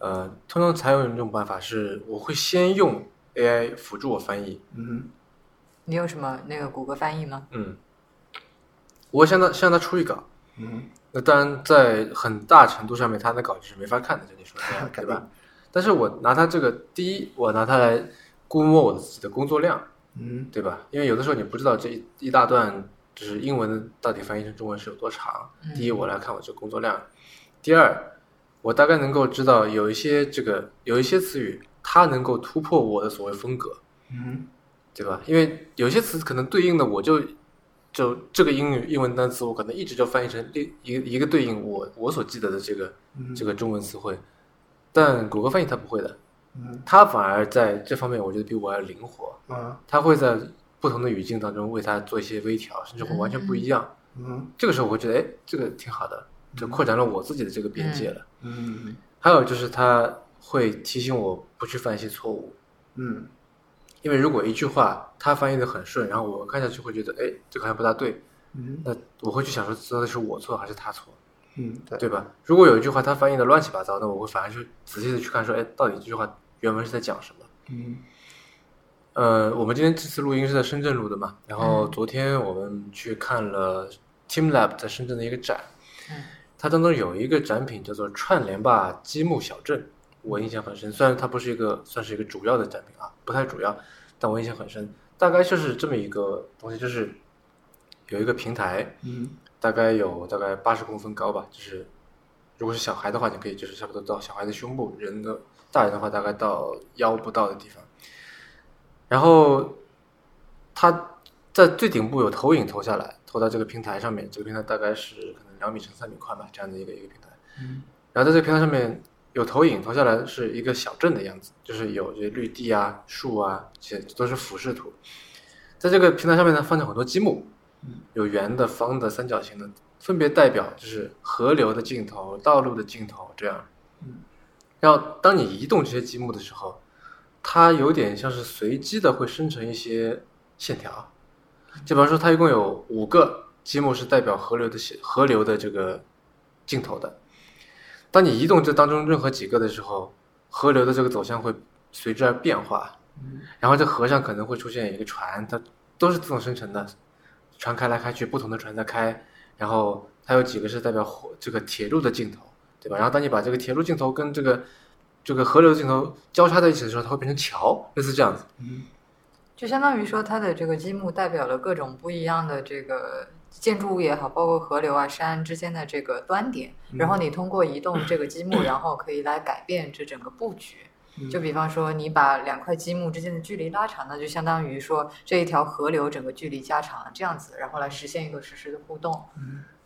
呃，通常采用一种办法是，我会先用 AI 辅助我翻译，嗯你有什么那个谷歌翻译吗？嗯，我向他向他出一稿，嗯那当然在很大程度上面，他的稿子是没法看的，就你说 对吧？但是我拿它这个，第一，我拿它来估摸我自己的工作量，嗯对吧？因为有的时候你不知道这一一大段就是英文到底翻译成中文是有多长。第一，我来看我这个工作量；第二，我大概能够知道有一些这个有一些词语，它能够突破我的所谓风格，嗯对吧？因为有些词可能对应的我就就这个英语英文单词，我可能一直就翻译成另一个一个对应我我所记得的这个嗯。这个中文词汇，但谷歌翻译它不会的，嗯。它反而在这方面我觉得比我要灵活。嗯它会在不同的语境当中为它做一些微调，甚至会完全不一样。嗯。这个时候我会觉得，哎，这个挺好的，就扩展了我自己的这个边界了。嗯还有就是他会提醒我不去犯一些错误，嗯。因为如果一句话他翻译的很顺，然后我看下去会觉得，哎，这个好像不大对，嗯。那我会去想说，到底是我错还是他错，嗯，对。对吧？如果有一句话他翻译的乱七八糟，那我会反而去仔细的去看说，哎，到底这句话原文是在讲什么。嗯。呃，我们今天这次录音是在深圳录的嘛，然后昨天我们去看了 TeamLab 在深圳的一个展，嗯它当中有一个展品叫做“串联吧积木小镇”，我印象很深。虽然它不是一个算是一个主要的展品啊，不太主要，但我印象很深。大概就是这么一个东西，就是有一个平台，嗯大概有大概八十公分高吧，就是如果是小孩的话，你可以就是差不多到小孩的胸部，人的大人的话大概到腰不到的地方。然后它在最顶部有投影投下来，投到这个平台上面，这个平台大概是可能两米乘三米宽吧，这样的一个一个平台。嗯然后在这个平台上面有投影投下来是一个小镇的样子，就是有这些绿地啊、树啊，这些都是俯视图。在这个平台上面呢，放着很多积木，有圆的、方的、三角形的，分别代表就是河流的尽头、道路的尽头这样。嗯然后当你移动这些积木的时候，它有点像是随机的会生成一些线条，就比方说它一共有五个积木是代表河流的河流的这个尽头的。当你移动这当中任何几个的时候，河流的这个走向会随之而变化。然后这河上可能会出现一个船，它都是自动生成的，船开来开去，不同的船在开，然后它有几个是代表火这个铁路的尽头，对吧？然后当你把这个铁路尽头跟这个这个河流的尽头交叉在一起的时候，它会变成桥，类似这样子。就相当于说，它的这个积木代表了各种不一样的这个建筑物也好，包括河流啊、山之间的这个端点，然后你通过移动这个积木，然后可以来改变这整个布局。就比方说，你把两块积木之间的距离拉长，那就相当于说这一条河流整个距离加长了，这样子，然后来实现一个实时的互动。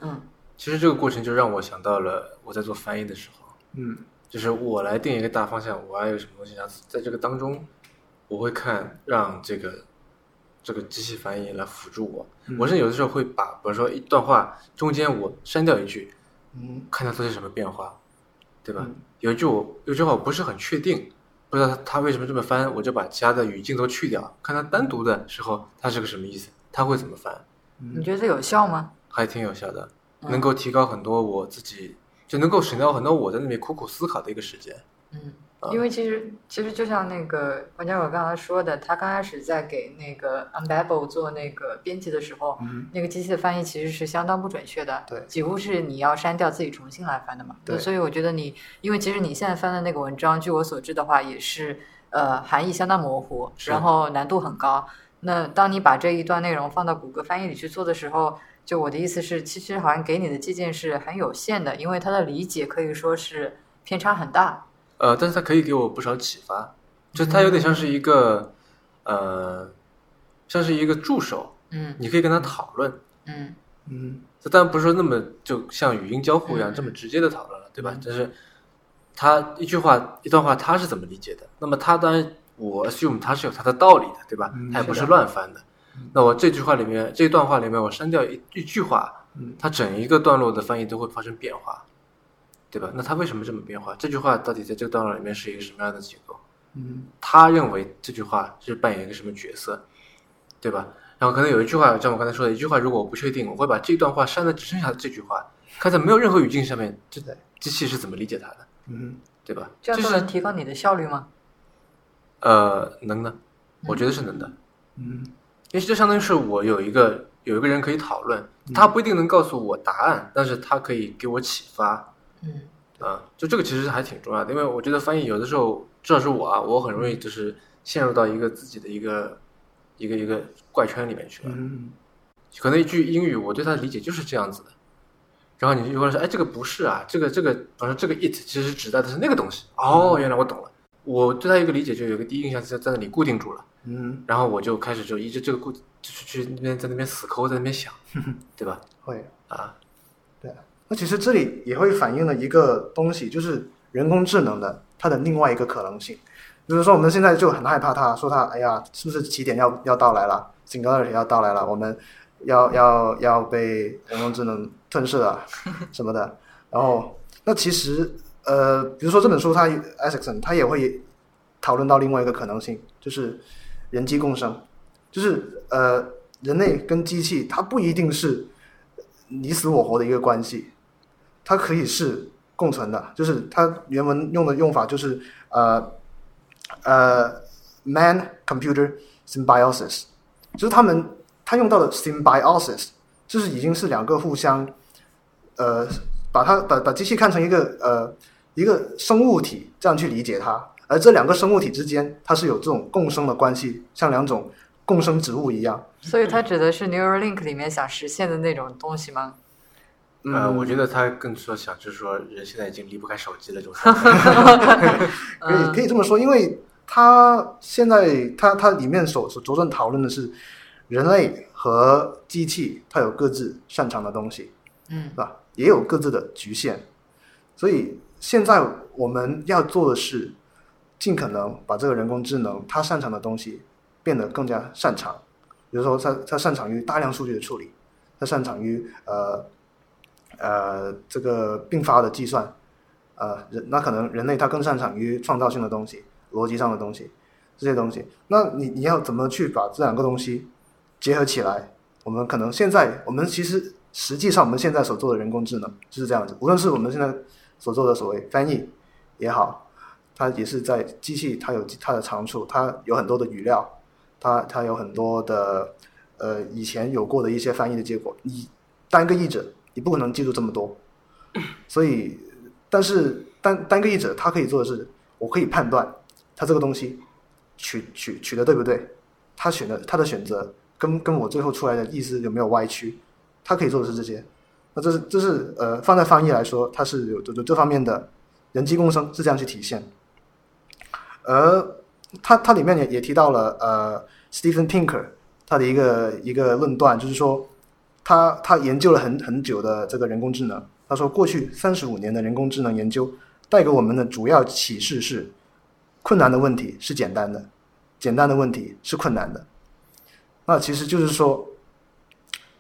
嗯其实这个过程就让我想到了我在做翻译的时候，嗯就是我来定一个大方向，我要有什么东西，然后在这个当中，我会看让这个这个机器翻译来辅助我。我甚至有的时候会把，比如说一段话中间我删掉一句，嗯看它做些什么变化，对吧？嗯有一句我有一句话我不是很确定，不知道它它为什么这么翻，我就把其他的语境都去掉，看它单独的时候它是个什么意思，它会怎么翻，你觉得这有效吗？还挺有效的，嗯能够提高很多我自己，就能够省掉很多我在那边苦苦思考的一个时间。嗯啊，因为其实其实就像那个王家伟刚才说的，他刚开始在给那个 Unbabel 做那个编辑的时候，嗯那个机器的翻译其实是相当不准确的，对几乎是你要删掉自己重新来翻的嘛。对所以我觉得你，因为其实你现在翻的那个文章，据我所知的话，也是呃含义相当模糊，然后难度很高。那当你把这一段内容放到谷歌翻译里去做的时候，就我的意思是，其实好像给你的借鉴是很有限的，因为它的理解可以说是偏差很大。呃，但是它可以给我不少启发，就它有点像是一个，呃，像是一个助手，嗯你可以跟他讨论。嗯嗯这当然不是说那么就像语音交互一样嗯这么直接的讨论了，对吧？但是他一句话一段话他是怎么理解的？那么他当然我 assume 他是有他的道理的，对吧？嗯他也不是乱翻的。那我这句话里面这段话里面我删掉一一句话，嗯它整一个段落的翻译都会发生变化，对吧？那他为什么这么变化？这句话到底在这个段落里面是一个什么样的结构？嗯他认为这句话是扮演一个什么角色，对吧？然后可能有一句话，像我刚才说的一句话，如果我不确定，我会把这段话删的只剩下这句话，看在没有任何语境上面，这对机器是怎么理解它的，嗯对吧？这样能提高你的效率吗？呃能的，我觉得是能的，嗯因为这相当于是我有一个有一个人可以讨论，他不一定能告诉我答案，但是他可以给我启发，嗯啊，就这个其实还挺重要的，因为我觉得翻译有的时候，至少是我啊，我很容易就是陷入到一个自己的一个一个一个怪圈里面去了。嗯可能一句英语，我对它的理解就是这样子的，然后你就会说，哎，这个不是啊，这个这个，比方说这个 it 其实指代的是那个东西。哦，原来我懂了。我对它一个理解就有个第一印象在在那里固定住了，嗯，然后我就开始就一直这个固就是去那边在那边死抠，在那边想，对吧？会。啊，那其实这里也会反映了一个东西，就是人工智能的它的另外一个可能性。比如说，我们现在就很害怕它，说它，哎呀，是不是起点要要到来了整个人要到来了，我们要要要被人工智能吞噬了什么的。然后，那其实呃，比如说这本书它 Isaacson 他也会讨论到另外一个可能性，就是人机共生，就是呃，人类跟机器它不一定是你死我活的一个关系，它可以是共存的，就是它原文用的用法就是呃呃 man computer symbiosis，就是他们他用到的 symbiosis，就是已经是两个互相呃把它把把机器看成一个呃一个生物体这样去理解它，而这两个生物体之间它是有这种共生的关系，像两种共生植物一样。所以它指的是 Neuralink 里面想实现的那种东西吗？呃，嗯我觉得他更说想就是说，人现在已经离不开手机了，就是。可以可以这么说，因为他现在他他里面所所着重讨论的是人类和机器，它有各自擅长的东西，嗯是吧？也有各自的局限，所以现在我们要做的是尽可能把这个人工智能它擅长的东西变得更加擅长，比如说它它擅长于大量数据的处理，它擅长于呃呃这个并发的计算，呃人那可能人类他更擅长于创造性的东西、逻辑上的东西这些东西。那你你要怎么去把这两个东西结合起来？我们可能现在我们其实实际上我们现在所做的人工智能就是这样子，无论是我们现在所做的所谓翻译也好，它也是在机器它有它的长处，它有很多的语料，它它有很多的呃以前有过的一些翻译的结果，你单个译者你不可能记住这么多，所以但是单单个译者他可以做的是，我可以判断他这个东西取取取的对不对，他选的他的选择跟跟我最后出来的意思有没有歪曲，他可以做的是这些。那这是这是呃放在翻译来说，它是有有这方面的人机共生是这样去体现。而它它里面也也提到了呃 Stephen Pinker 他的一个一个论断，就是说他他研究了很很久的这个人工智能，他说过去三十五年的人工智能研究带给我们的主要启示是，困难的问题是简单的，简单的问题是困难的。那其实就是说，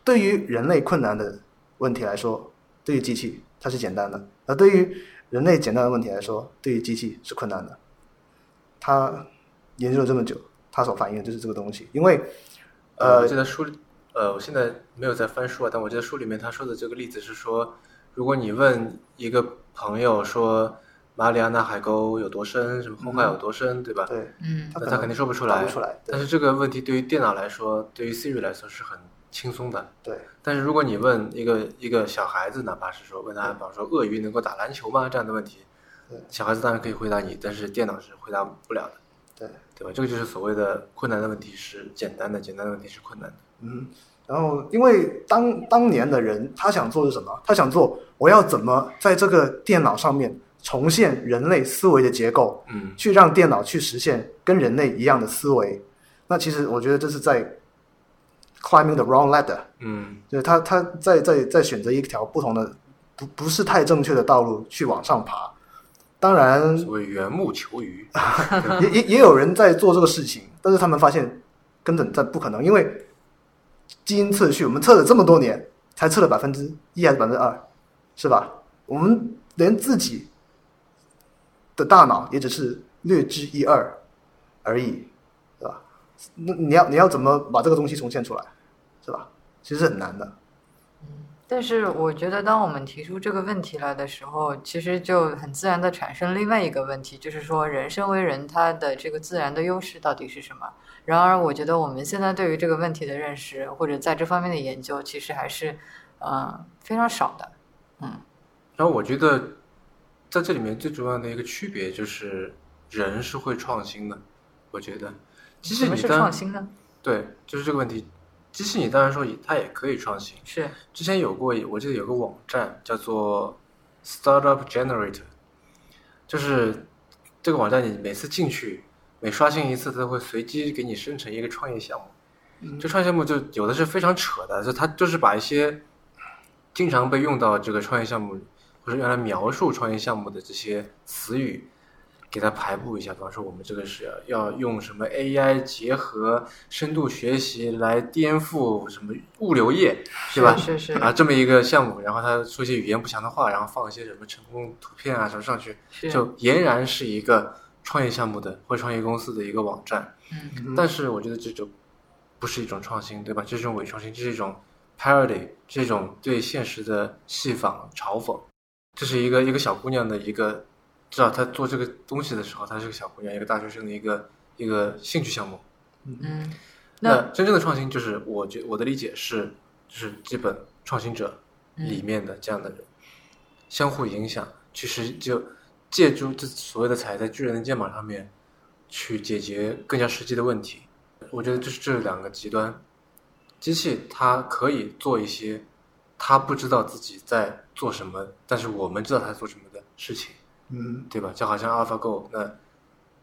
对于人类困难的问题来说，对于机器它是简单的；而对于人类简单的问题来说，对于机器是困难的。他研究了这么久，他所反映的就是这个东西。因为，呃，我记得书，呃，我现在没有在翻书啊，但我记得书里面他说的这个例子是说，如果你问一个朋友说马里亚纳海沟有多深，什么红海有多深，对吧？对，嗯那他肯定说不出来。出来。但是这个问题对于电脑来说，对于 Siri 来说是很轻松的。对，但是如果你问一个一个小孩子，哪怕是说问他，比方说鳄鱼能够打篮球吗这样的问题对，小孩子当然可以回答你，但是电脑是回答不了的，对，对吧？这个就是所谓的困难的问题是简单的，简单的问题是困难的。嗯，然后因为当当年的人他想做的是什么？他想做我要怎么在这个电脑上面重现人类思维的结构，嗯去让电脑去实现跟人类一样的思维。那其实我觉得这是在 climbing the wrong ladder，嗯就是他他在在在选择一条不同的不不是太正确的道路去往上爬。当然，所谓缘木求鱼，也也也有人在做这个事情，但是他们发现根本在不可能，因为基因测序我们测了这么多年，才测了百分之一还是百分之二，是吧？我们连自己的大脑也只是略知一二而已，是吧？那你要你要怎么把这个东西重现出来，是吧？其实很难的。但是我觉得，当我们提出这个问题来的时候，其实就很自然的产生另外一个问题，就是说，人身为人，他的这个自然的优势到底是什么？然而，我觉得我们现在对于这个问题的认识，或者在这方面的研究，其实还是，呃，非常少的。嗯然后我觉得在这里面最重要的一个区别就是人是会创新的，我觉得机器什么是你创新呢？对，就是这个问题。机器你当然说也它也可以创新，是，之前有过，我记得有个网站叫做 Startup Generator，就是这个网站你每次进去，每刷新一次，它会随机给你生成一个创业项目。嗯这创业项目就有的是非常扯的，就它就是把一些经常被用到这个创业项目或者用来描述创业项目的这些词语，给它排布一下。比方说，我们这个是要用什么 AI 结合深度学习来颠覆什么物流业，对吧？是是是啊，这么一个项目，然后他说一些语言不详的话，然后放一些什么成功图片啊什么上去，就俨然是一个创业项目的或创业公司的一个网站。嗯但是我觉得这就不是一种创新，对吧？这是一种伪创新，这是一种 parody，这种对现实的戏仿嘲讽。这是一个一个小姑娘的一个，知道她做这个东西的时候，她是个小姑娘，一个大学生的一个一个兴趣项目。嗯，那那真正的创新就是，我觉我的理解是，就是基本创新者嗯里面的这样的人，相互影响，其实就借助这所谓的踩在巨人的肩膀上面，去解决更加实际的问题。我觉得这是这两个极端，机器它可以做一些它不知道自己在做什么，但是我们知道它在做什么的事情。嗯对吧？就好像 AlphaGo，那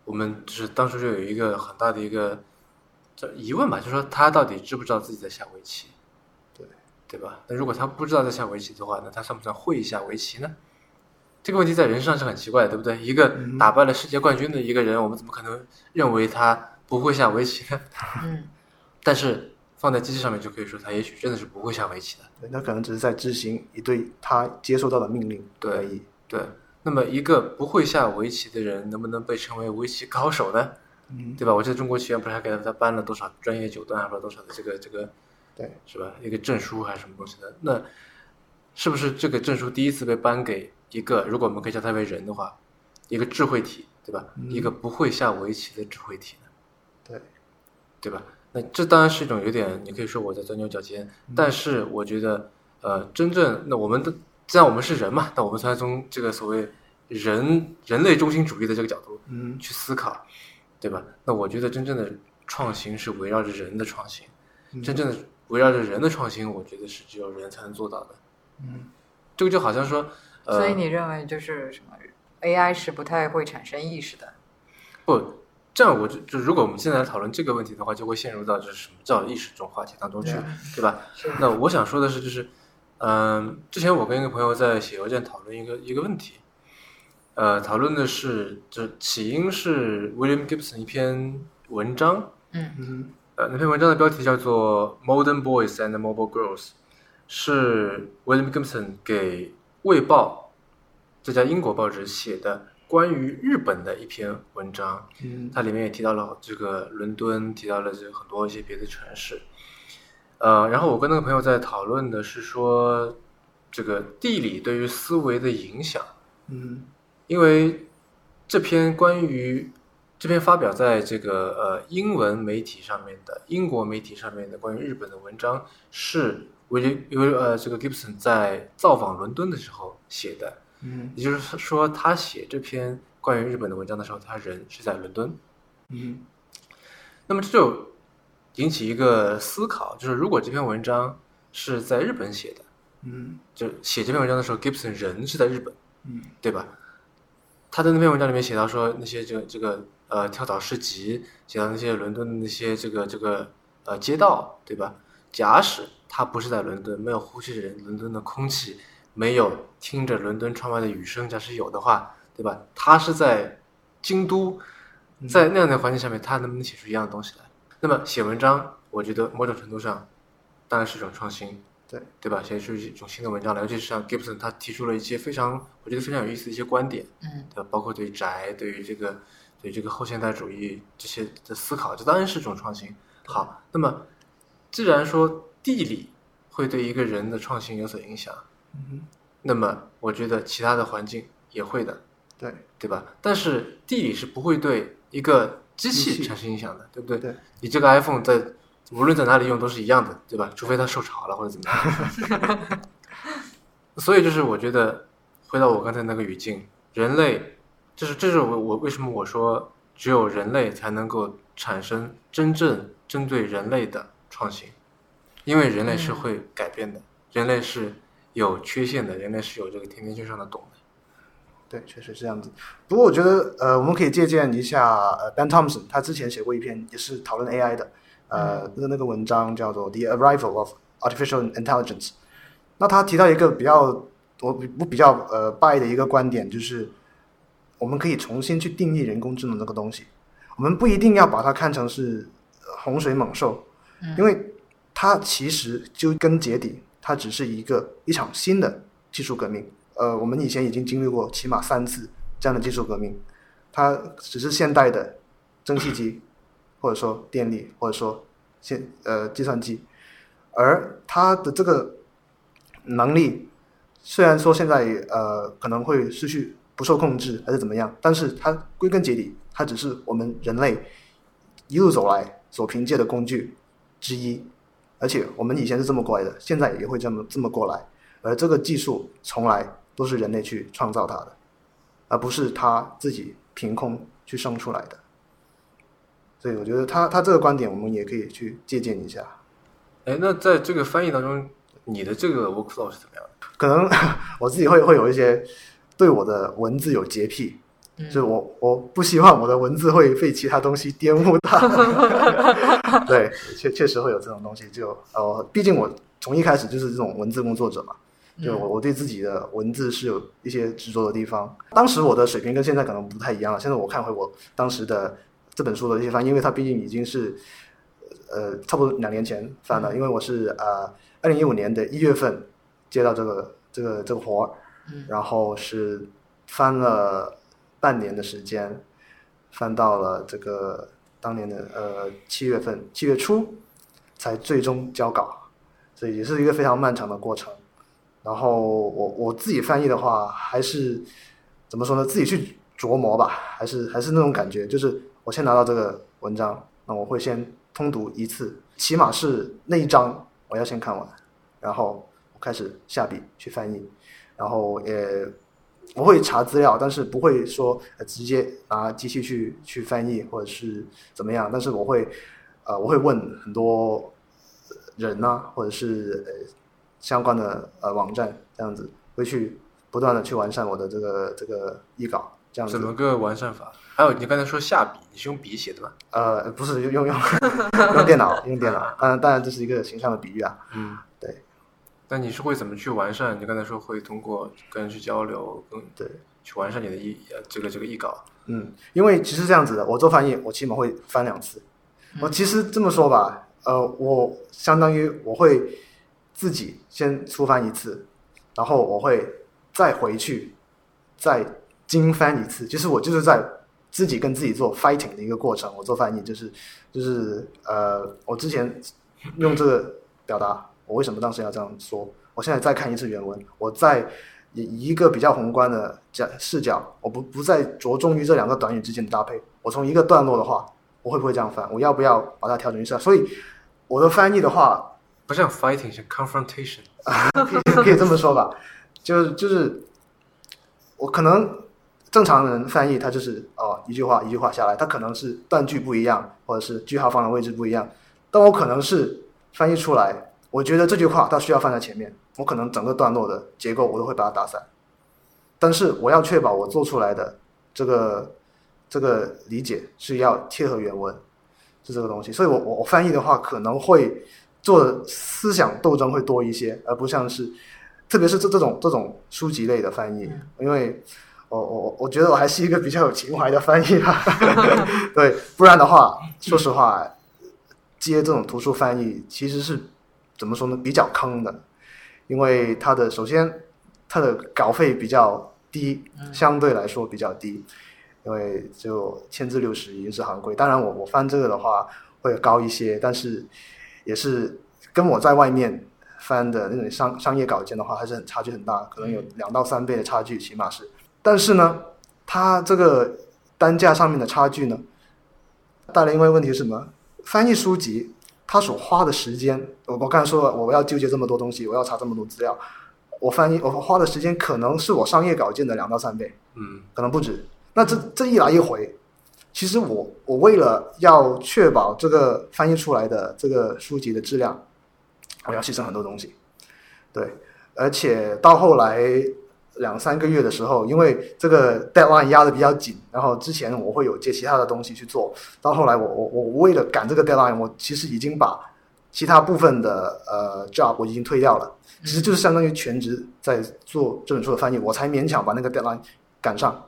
我们就是当初就有一个很大的一个这疑问吧，就是说他到底知不知道自己在下围棋？对对吧？那如果他不知道在下围棋的话，那他算不算会下围棋呢？这个问题在人身上是很奇怪的，对不对？一个嗯打败了世界冠军的一个人，我们怎么可能认为他不会下围棋呢？嗯 但是放在机器上面就可以说，他也许真的是不会下围棋的。对，那可能只是在执行一对他接收到的命令对而已。对，那么一个不会下围棋的人，能不能被称为围棋高手呢？嗯，对吧？我记得中国棋院不是还给他颁了多少专业九段，还是多少的这个这个，对，是吧？一个证书还是什么东西的？那是不是这个证书第一次被颁给一个，如果我们可以叫他为人的话，一个智慧体，对吧？嗯一个不会下围棋的智慧体呢？对，对吧？那这当然是一种有点，你可以说我在钻牛角尖，嗯但是我觉得，呃，真正那我们的，既然我们是人嘛，那我们才从这个所谓人人类中心主义的这个角度，嗯去思考，对吧？那我觉得真正的创新是围绕着人的创新，嗯真正的围绕着人的创新，我觉得是只有人才能做到的。嗯，这个就好像说，呃，所以你认为就是什么 AI 是不太会产生意识的？不，这样我就就如果我们现在来讨论这个问题的话，就会陷入到就是什么叫意识这种话题当中去，对吧？那我想说的是，就是，嗯，之前我跟一个朋友在写邮件讨论一个一个问题，呃，讨论的是，就起因是 William Gibson 一篇文章，嗯嗯呃，那篇文章的标题叫做《Modern Boys and Mobile Girls》，是 William Gibson 给《卫报》这家英国报纸写的关于日本的一篇文章。嗯它里面也提到了这个伦敦，提到了这很多一些别的城市。呃，然后我跟那个朋友在讨论的是说，这个地理对于思维的影响。嗯因为这篇关于这篇发表在这个呃英文媒体上面的英国媒体上面的关于日本的文章，是威廉因为呃这个 Gibson 在造访伦敦的时候写的，嗯也就是说他写这篇关于日本的文章的时候，他人是在伦敦。嗯那么这就引起一个思考，就是如果这篇文章是在日本写的，嗯就写这篇文章的时候，Gibson 人是在日本，嗯对吧？他在那篇文章里面写到说，那些这个这个呃跳蚤市集，写到那些伦敦的那些这个这个呃街道，对吧？假使他不是在伦敦，没有呼吸着伦敦的空气，没有听着伦敦窗外的雨声，假使有的话，对吧？他是在京都，在那样的环境下面，他能不能写出一样的东西来？那么写文章，我觉得某种程度上当然是一种创新，对对吧？写出一种新的文章来，尤其是像 Gibson，他提出了一些非常我觉得非常有意思的一些观点，嗯对吧？包括对于宅，对于这个对于这个后现代主义这些的思考，这当然是一种创新。好，那么既然说地理会对一个人的创新有所影响，嗯那么我觉得其他的环境也会的，对对吧？但是地理是不会对一个机器产生影响的，对不对？对你这个 iPhone 在无论在哪里用都是一样的，对吧？除非它受潮了或者怎么样。所以就是我觉得，回到我刚才那个语境，人类，就是这是我我为什么我说只有人类才能够产生真正针对人类的创新，因为人类是会改变的，人类是有缺陷的，人类是有这个天天向上的懂的。对，确实是这样子。不过我觉得，呃，我们可以借鉴一下呃 Ben Thompson，他之前写过一篇也是讨论 AI 的，呃，那个那个文章叫做《The Arrival of Artificial Intelligence》。那他提到一个比较我比我比较呃 buy 的一个观点，就是我们可以重新去定义人工智能这个东西，我们不一定要把它看成是呃洪水猛兽，因为它其实就根结底，它只是一个一场新的技术革命。呃，我们以前已经经历过起码三次这样的技术革命，它只是现代的蒸汽机，或者说电力，或者说现呃计算机，而它的这个能力虽然说现在呃可能会失去不受控制还是怎么样，但是它归根结底，它只是我们人类一路走来所凭借的工具之一，而且我们以前是这么过来的，现在也会这么这么过来，而这个技术从来都是人类去创造它的，而不是它自己凭空去生出来的。所以我觉得他他这个观点，我们也可以去借鉴一下。哎，那在这个翻译当中，你的这个 workflow 是怎么样的？可能 我自己会会有一些对我的文字有洁癖，嗯就是我我不希望我的文字会被其他东西玷污到。对，确确实会有这种东西。就呃，毕竟我从一开始就是这种文字工作者嘛，就我我对自己的文字是有一些执着的地方。当时我的水平跟现在可能不太一样了。现在我看回我当时的这本书的一些翻，因为它毕竟已经是呃差不多两年前翻的，因为我是呃二零一五年的一月份接到这个这个这个活儿，然后是翻了半年的时间，翻到了这个当年的呃七月份七月初才最终交稿，所以也是一个非常漫长的过程。然后我我自己翻译的话，还是怎么说呢？自己去琢磨吧，还是还是那种感觉，就是我先拿到这个文章，那我会先通读一次，起码是那一章我要先看完，然后我开始下笔去翻译，然后也我会查资料，但是不会说、呃、直接拿机器去去翻译或者是怎么样，但是我会呃我会问很多人呐、或者是呃相关的呃网站这样子，会去不断的去完善我的这个这个译稿这样子怎。么个完善法？还有你刚才说下笔，你是用笔写的吗？呃，不是用用用用电脑用电脑，当然当然这是一个形象的比喻啊。嗯，对。那你是会怎么去完善？你刚才说会通过跟人去交流，跟对，去完善你的译呃这个这个译稿。嗯，因为其实这样子的，我做翻译，我起码会翻两次。我其实这么说吧，呃，我相当于我会自己先出翻一次，然后我会再回去再精翻一次，就是我就是在自己跟自己做 fighting 的一个过程。我做翻译就是就是呃，我之前用这个表达，我为什么当时要这样说？我现在再看一次原文，我再以以一个比较宏观的角视角，我不不再着重于这两个短语之间的搭配。我从一个段落的话，我会不会这样翻？我要不要把它调整一下？所以我的翻译的话，不像 fighting，像 confrontation。可以可以这么说吧，就是就是我可能正常人翻译，他就是哦一句话一句话下来，他可能是断句不一样，或者是句号放的位置不一样，但我可能是翻译出来，我觉得这句话它需要放在前面，我可能整个段落的结构我都会把它打散，但是我要确保我做出来的这个这个理解是要贴合原文，是这个东西，所以我我我翻译的话可能会做的思想斗争会多一些，而不像是，特别是这这种这种书籍类的翻译，因为我我我觉得我还是一个比较有情怀的翻译吧，对，不然的话，说实话，接这种图书翻译其实是怎么说呢，比较坑的，因为它的首先它的稿费比较低，相对来说比较低，因为就千字六十已经是行规，当然我我翻这个的话会高一些，但是也是跟我在外面翻的那种商商业稿件的话，还是很差距很大，可能有两到三倍的差距，起码是。但是呢，它这个单价上面的差距呢，带来另外一个问题是什么？翻译书籍它所花的时间，我我刚才说了，我要纠结这么多东西，我要查这么多资料，我翻译我花的时间可能是我商业稿件的两到三倍，嗯可能不止。那这这一来一回，其实我我为了要确保这个翻译出来的这个书籍的质量，我要牺牲很多东西。对，而且到后来两三个月的时候，因为这个 deadline 压的比较紧，然后之前我会有接其他的东西去做，到后来我我我为了赶这个 deadline，我其实已经把其他部分的呃 job 我已经推掉了，其实就是相当于全职在做这本书的翻译，我才勉强把那个 deadline 赶上。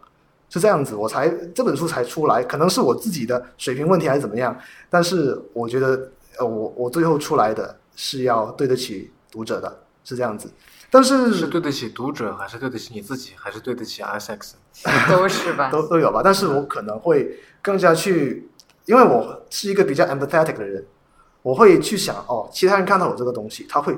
是这样子，我才这本书才出来，可能是我自己的水平问题还是怎么样，但是我觉得，呃，我我最后出来的是要对得起读者的，是这样子。但是是对得起读者，还是对得起你自己，还是对得起 ISX？都是吧？都都有吧，但是我可能会更加去，因为我是一个比较 empathetic 的人，我会去想哦，其他人看到我这个东西，他会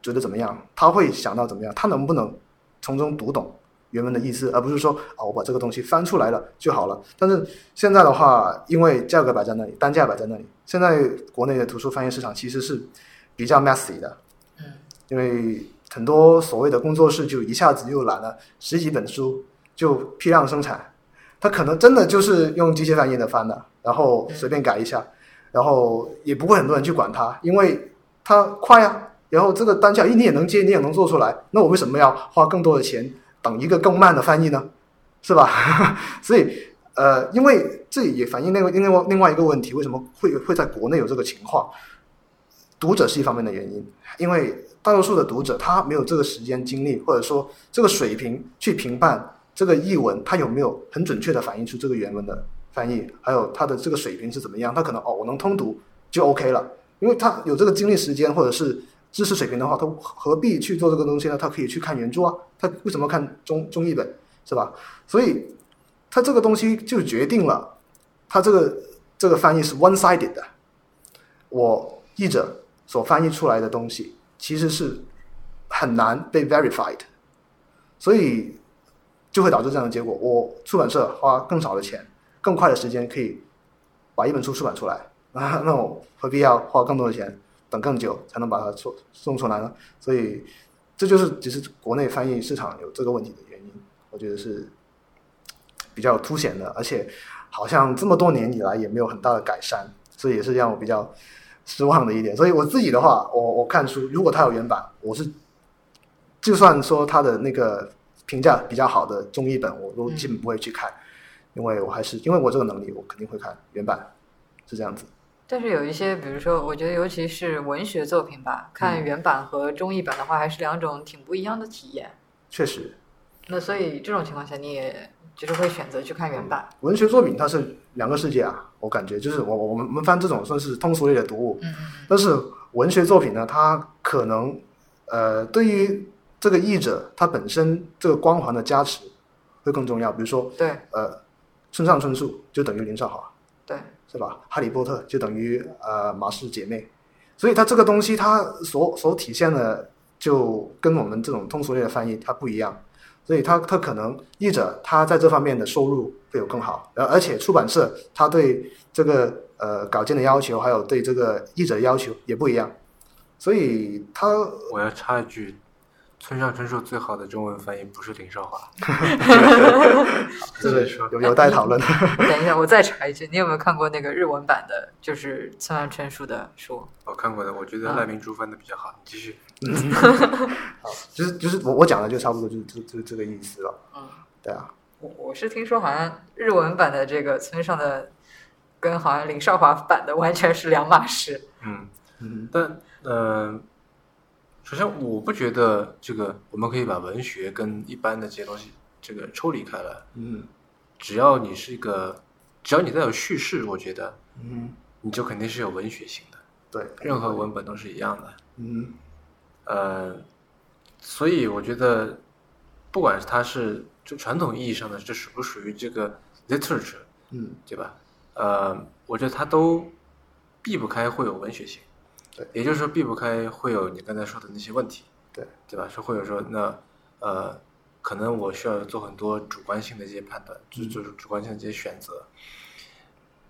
觉得怎么样？他会想到怎么样？他能不能从中读懂原文的意思，而不是说啊、我把这个东西翻出来了就好了。但是现在的话，因为价格摆在那里，单价摆在那里，现在国内的图书翻译市场其实是比较 messy 的，嗯，因为很多所谓的工作室就一下子又揽了十几本书，就批量生产，他可能真的就是用机械翻译的翻的，然后随便改一下，然后也不会很多人去管它，因为它快啊。然后这个单价，咦，你也能接，你也能做出来，那我为什么要花更多的钱等一个更慢的翻译呢？是吧？所以，呃，因为这也反映那个另外另外一个问题，为什么会会在国内有这个情况？读者是一方面的原因，因为大多数的读者他没有这个时间精力，或者说这个水平去评判这个译文，他有没有很准确的反映出这个原文的翻译，还有他的这个水平是怎么样？他可能哦，我能通读就 OK 了，因为他有这个精力时间或者是知识水平的话，他何必去做这个东西呢？他可以去看原著啊，他为什么看中中译本是吧？所以他这个东西就决定了，他这个这个翻译是 one sided 的，我译者所翻译出来的东西其实是很难被 verified，所以就会导致这样的结果。我出版社花更少的钱、更快的时间可以把一本书出版出来，那我何必要花更多的钱，等更久才能把它送送出来呢？所以这就是其实国内翻译市场有这个问题的原因，我觉得是比较凸显的，而且好像这么多年以来也没有很大的改善，所以也是让我比较失望的一点。所以我自己的话，我我看书，如果它有原版，我是就算说它的那个评价比较好的中译本，我都基本不会去看，因为我还是因为我这个能力，我肯定会看原版，是这样子。但是有一些，比如说，我觉得尤其是文学作品吧，看原版和中译版的话，还是两种挺不一样的体验。确实，那所以这种情况下，你也就是会选择去看原版。文学作品它是两个世界啊，我感觉就是我我们我们翻这种算是通俗类的读物，嗯嗯但是文学作品呢，它可能呃对于这个译者他本身这个光环的加持会更重要。比如说嗯，对呃，村上春树就等于林少华，对，是吧？哈利波特就等于呃马氏姐妹，所以它这个东西它所所体现的就跟我们这种通俗类的翻译它不一样，所以他他可能译者他在这方面的收入会有更好，而而且出版社他对这个呃稿件的要求，还有对这个译者的要求也不一样，所以他我要插一句，村上春树最好的中文翻译不是林少华，这个继续说有有待讨论。等一下，我再查一句，你有没有看过那个日文版的，就是村上春树的书？我看过的，我觉得赖明珠翻的比较好。你继续，好，就是就是我我讲的就差不多就就就这这个意思了。嗯，对啊，我我是听说好像日文版的这个村上的，跟好像林少华版的完全是两码事。嗯，嗯但呃，首先我不觉得这个我们可以把文学跟一般的这些东西这个抽离开来，嗯只要你是一个，只要你带有叙事，我觉得嗯，你就肯定是有文学性的，对，任何文本都是一样的。嗯呃，所以我觉得，不管是它是就传统意义上的，这属不属于这个 literature，嗯对吧？呃，我觉得它都避不开会有文学性，对，也就是说避不开会有你刚才说的那些问题，对，对吧？是会有说那呃，可能我需要做很多主观性的这些判断，就嗯。就是主观性的这些选择，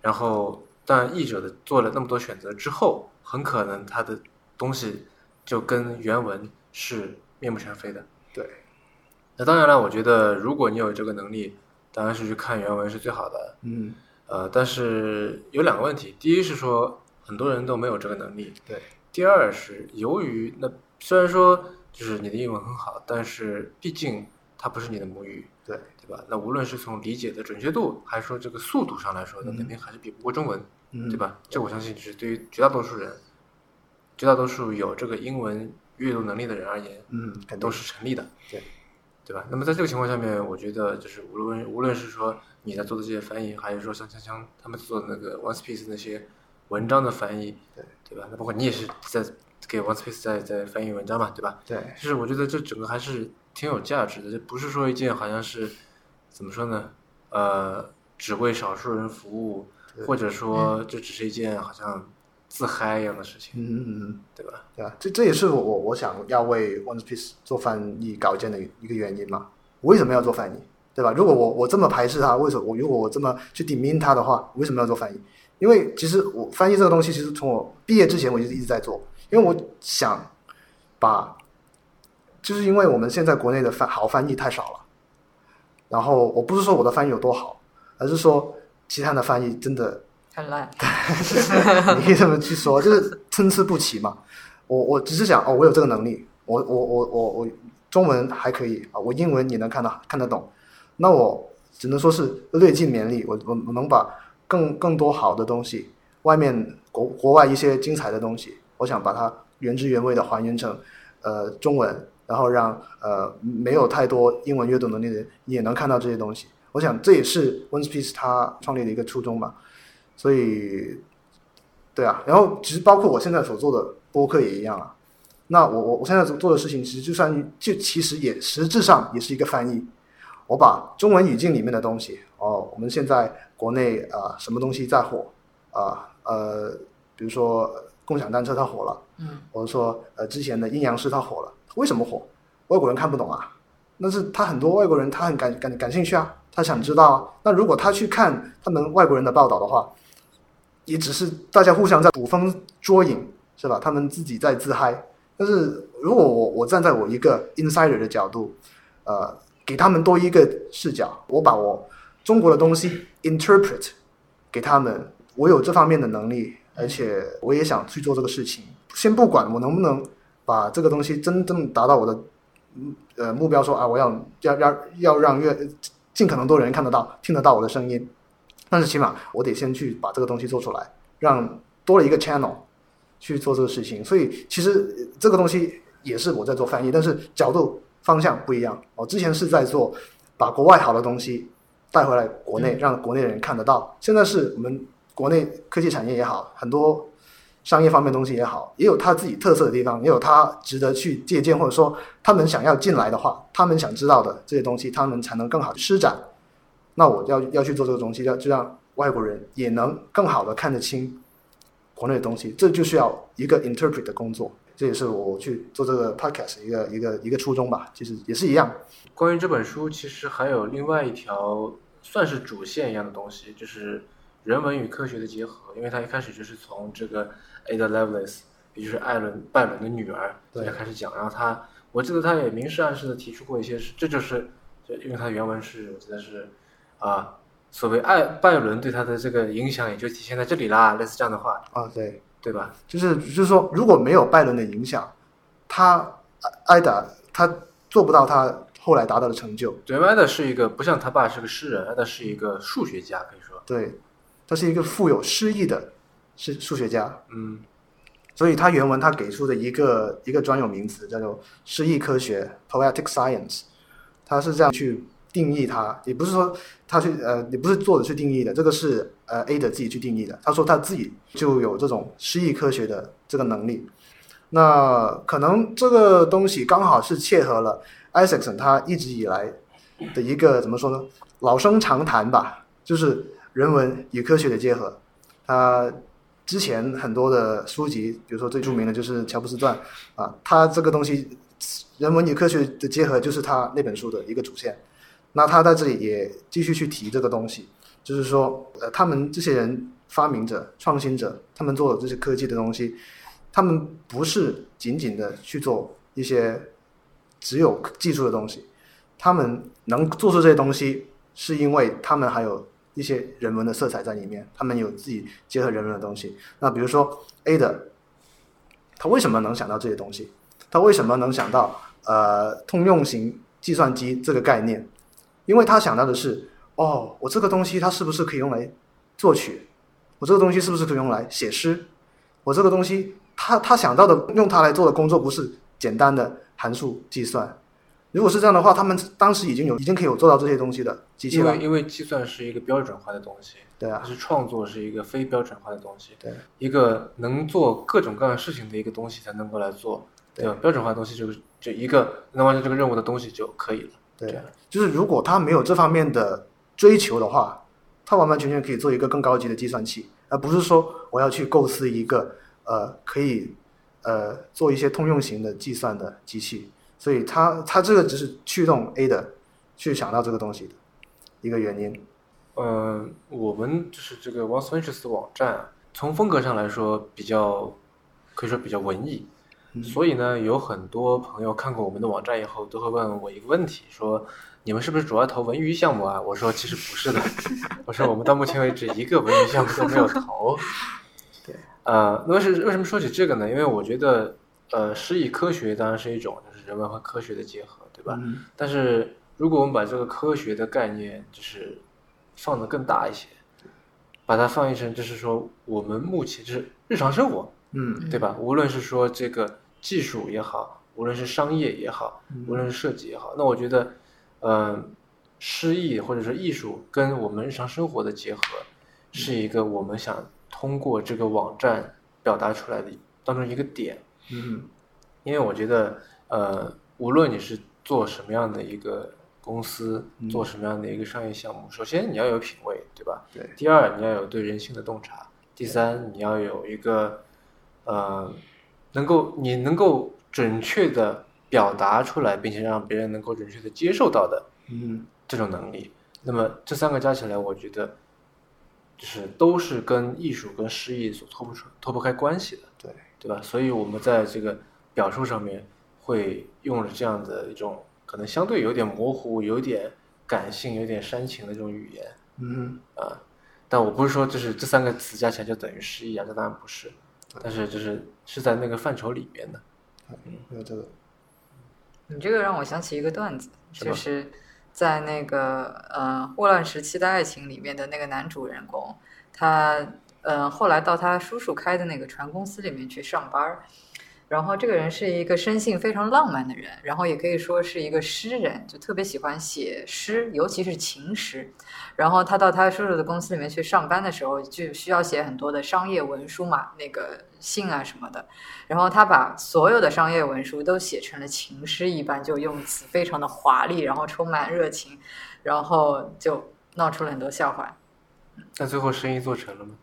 然后但译者的做了那么多选择之后，很可能他的东西就跟原文是面目全非的。对，那当然了，我觉得如果你有这个能力，当然是去看原文是最好的。嗯。呃，但是有两个问题，第一是说很多人都没有这个能力，对，第二是由于那虽然说就是你的英文很好，但是毕竟它不是你的母语，对对吧？那无论是从理解的准确度，还是说这个速度上来说，那嗯肯定还是比不过中文，嗯，对？吧？这我相信就是对于绝大多数人，绝大多数有这个英文阅读能力的人而言，嗯，都是成立的，对对吧？那么在这个情况下面，我觉得就是无论无论是说你在做的这些翻译，还是说像锵锵他们做的那个 One Piece 那些文章的翻译，对对吧？那包括你也是在给 One Piece 在在翻译文章嘛，对吧？对，就是我觉得这整个还是挺有价值的，这不是说一件好像是怎么说呢？呃，只为少数人服务，对或者说这只是一件好像自嗨一样的事情，嗯嗯嗯，对吧？对啊，这这也是我我我想要为 One Piece 做翻译稿件的一个原因嘛。我为什么要做翻译，对吧？如果我我这么排斥它，为什么我如果我这么去 demean 它的话，为什么要做翻译？因为其实我翻译这个东西，其实从我毕业之前我就一直在做，因为我想把，就是因为我们现在国内的翻好翻译太少了，然后我不是说我的翻译有多好，而是说其他的翻译真的 很烂，你可以这么去说，就是参差不齐嘛。我我只是想哦，我有这个能力，我我我我我中文还可以啊，我英文也能看得看得懂，那我只能说是略尽绵力，我我我能把更更多好的东西，外面国国外一些精彩的东西，我想把它原汁原味的还原成呃中文，然后让呃没有太多英文阅读能力的人也能看到这些东西。我想这也是 One Piece 它创立的一个初衷吧。所以，对啊，然后其实包括我现在所做的播客也一样啊。那我我我现在做的事情，其实就算就其实也实质上也是一个翻译。我把中文语境里面的东西，哦，我们现在国内啊、什么东西在火啊呃比如说共享单车它火了，嗯，或者说呃之前的阴阳师它火了，为什么火？外国人看不懂啊，但是他很多外国人他很感感感兴趣啊，他想知道啊。那如果他去看他们外国人的报道的话，也只是大家互相在捕风捉影，是吧？他们自己在自嗨。但是如果我我站在我一个 insider 的角度，呃，给他们多一个视角，我把我中国的东西 interpret 给他们，我有这方面的能力，而且我也想去做这个事情。先不管我能不能把这个东西真正达到我的嗯呃目标说，啊，我要要要要让越尽可能多人看得到、听得到我的声音，但是起码我得先去把这个东西做出来，让多了一个 channel 去做这个事情。所以其实呃这个东西也是我在做翻译，但是角度方向不一样。我之前是在做把国外好的东西带回来国内，让国内的人看得到。现在是我们国内科技产业也好，很多商业方面的东西也好，也有它自己特色的地方，也有它值得去借鉴，或者说他们想要进来的话，他们想知道的这些东西，他们才能更好地施展。那我要要去做这个东西，要就让外国人也能更好的看得清国内的东西，这就需要一个 interpret 的工作。这也是我去做这个 podcast 一个一个一个初衷吧，其实也是一样。关于这本书，其实还有另外一条算是主线一样的东西，就是人文与科学的结合。因为他一开始就是从这个 Ada Lovelace，也就是艾伦拜伦的女儿对开始讲，然后他我记得他也明示暗示的提出过一些是，这就是就因为他原文是我记得是啊，所谓艾拜伦对他的这个影响也就体现在这里啦，类似这样的话，啊，对，对吧？就是就是说，如果没有拜伦的影响，他艾达他做不到他后来达到的成就。对，艾德是一个不像他爸是个诗人，艾德是一个数学家，可以说，对，他是一个富有诗意的是数学家，嗯所以他原文他给出的一个一个专有名词叫做诗意科学 （poetic science），他是这样去定义它，也不是说他去呃，也不是作者去定义的，这个是呃 A 的自己去定义的。他说他自己就有这种诗意科学的这个能力。那可能这个东西刚好是切合了 Isaacson 他一直以来的一个怎么说呢，老生常谈吧，就是人文与科学的结合。他之前很多的书籍，比如说最著名的就是《乔布斯传》啊，他这个东西人文与科学的结合就是他那本书的一个主线。那他在这里也继续去提这个东西，就是说，呃，他们这些人发明者、创新者，他们做的这些科技的东西，他们不是仅仅的去做一些只有技术的东西，他们能做出这些东西，是因为他们还有一些人文的色彩在里面，他们有自己结合人文的东西。那比如说 A 的，他为什么能想到这些东西？他为什么能想到呃通用型计算机这个概念？因为他想到的是，哦，我这个东西它是不是可以用来作曲？我这个东西是不是可以用来写诗？我这个东西，他他想到的用它来做的工作不是简单的函数计算。如果是这样的话，他们当时已经有已经可以有做到这些东西的机器了因为。因为计算是一个标准化的东西，对啊但，是创作是一个非标准化的东西，对，一个能做各种各样事情的一个东西才能够来做，对吧？标准化的东西就是就一个能完成这个任务的东西就可以了。对就是如果他没有这方面的追求的话，他完完全全可以做一个更高级的计算器，而不是说我要去构思一个呃可以呃做一些通用型的计算的机器。所以它它这个只是驱动 A 的去想到这个东西的一个原因。嗯，我们就是这个 Once Ventures 的网站啊，从风格上来说比较可以说比较文艺，所以呢，有很多朋友看过我们的网站以后，都会问我一个问题，说你们是不是主要投文娱项目啊？我说其实不是的，我说我们到目前为止一个文娱项目都没有投。对，呃，那为是为什么说起这个呢？因为我觉得，呃，诗意科学当然是一种，就是人文和科学的结合，对吧？嗯但是如果我们把这个科学的概念就是放得更大一些，把它放译成就是说我们目前就是日常生活，嗯对吧？无论是说这个技术也好，无论是商业也好，嗯无论是设计也好，那我觉得，嗯、诗意或者说艺术跟我们日常生活的结合，是一个我们想通过这个网站表达出来的当中一个点。嗯因为我觉得，呃，无论你是做什么样的一个公司，嗯做什么样的一个商业项目，首先你要有品味，对吧？对。第二，你要有对人性的洞察。第三，你要有一个，呃，能够你能够准确的表达出来，并且让别人能够准确的接受到的嗯这种能力。那么这三个加起来，我觉得，就是都是跟艺术跟诗意所脱不出脱不开关系的。对对吧？所以我们在这个表述上面会用了这样的一种可能相对有点模糊、有点感性、有点煽情的这种语言嗯啊。但我不是说就是这三个词加起来就等于诗意啊，这当然不是，但是就是是在那个范畴里面的。嗯有这个，你这个让我想起一个段子，就是在那个呃《霍乱时期的爱情》里面的那个男主人公，他呃后来到他叔叔开的那个船公司里面去上班儿，然后这个人是一个生性非常浪漫的人，然后也可以说是一个诗人，就特别喜欢写诗，尤其是情诗。然后他到他叔叔的公司里面去上班的时候，就需要写很多的商业文书嘛，那个信啊什么的。然后他把所有的商业文书都写成了情诗一般，就用词非常的华丽，然后充满热情，然后就闹出了很多笑话。那最后生意做成了吗？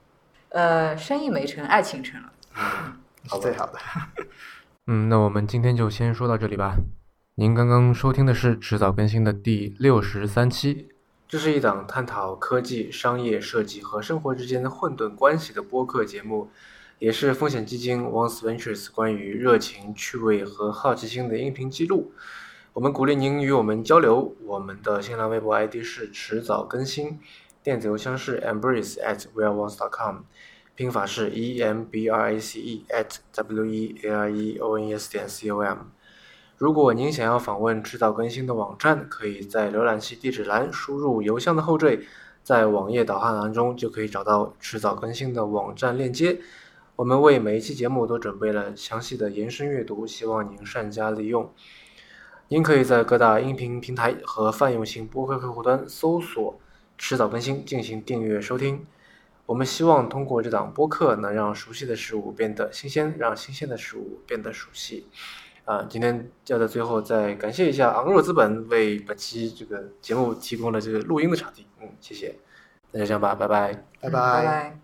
呃，生意没成，爱情成了。是最好的。嗯，那我们今天就先说到这里吧。您刚刚收听的是迟早更新的第六十三期，这是一档探讨科技、商业、设计和生活之间的混沌关系的播客节目，也是风险基金 Once Ventures 关于热情、趣味和好奇心的音频记录。我们鼓励您与我们交流。我们的新浪微博 ID 是迟早更新，电子邮箱是 embrace at weareones.com。拼法是 e m b r a c e at w e a r e o n e s 点 c o m。如果您想要访问迟早更新的网站，可以在浏览器地址栏输入邮箱的后缀，在网页导航栏中就可以找到迟早更新的网站链接。我们为每一期节目都准备了详细的延伸阅读，希望您善加利用。您可以在各大音频平台和泛用型播客客户端搜索“迟早更新”进行订阅收听。我们希望通过这档播客，能让熟悉的事物变得新鲜，让新鲜的事物变得熟悉。啊，今天要在最后再感谢一下昂若资本为本期这个节目提供了这个录音的场地。嗯，谢谢。那就这样吧，拜拜。嗯拜拜拜。拜。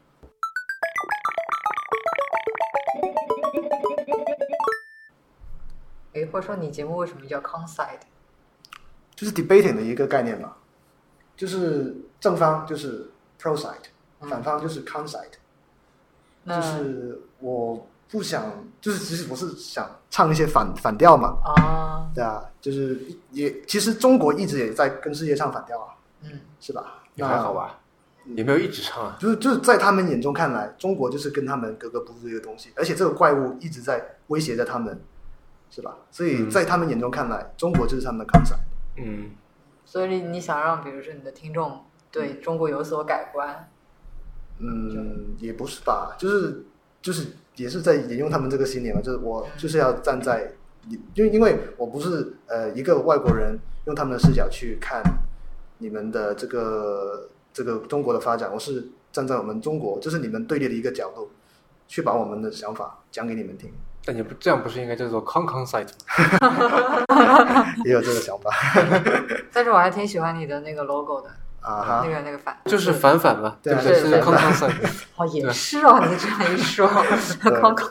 诶，或者说你节目为什么叫 Conside？就是 debating 的一个概念嘛，就是正方就是 pro side，反方就是 con side，那就是我不想，就是其实我是想唱一些反反调嘛，啊，对啊，就是也其实中国一直也在跟世界唱反调啊，嗯，是吧？也还好吧，也没有一直唱啊。就是就是在他们眼中看来，中国就是跟他们格格不入的一个东西，而且这个怪物一直在威胁着他们，是吧？所以嗯在他们眼中看来，中国就是他们的 concept。嗯，所以你想让，比如说你的听众对中国有所改观，嗯，也不是吧，就是就是也是在引用他们这个信念嘛，就是我就是要站在，因为因为我不是呃一个外国人，用他们的视角去看你们的这个这个中国的发展，我是站在我们中国，就是你们对立的一个角度，去把我们的想法讲给你们听，但你不这样不是应该叫做 con con site 吗？也有这个想法但是我还挺喜欢你的那个 logo 的，啊那。个那个反，就是反反嘛，对啊不对？是康康反 con site。哦，也是哦，你这样一说，对空空。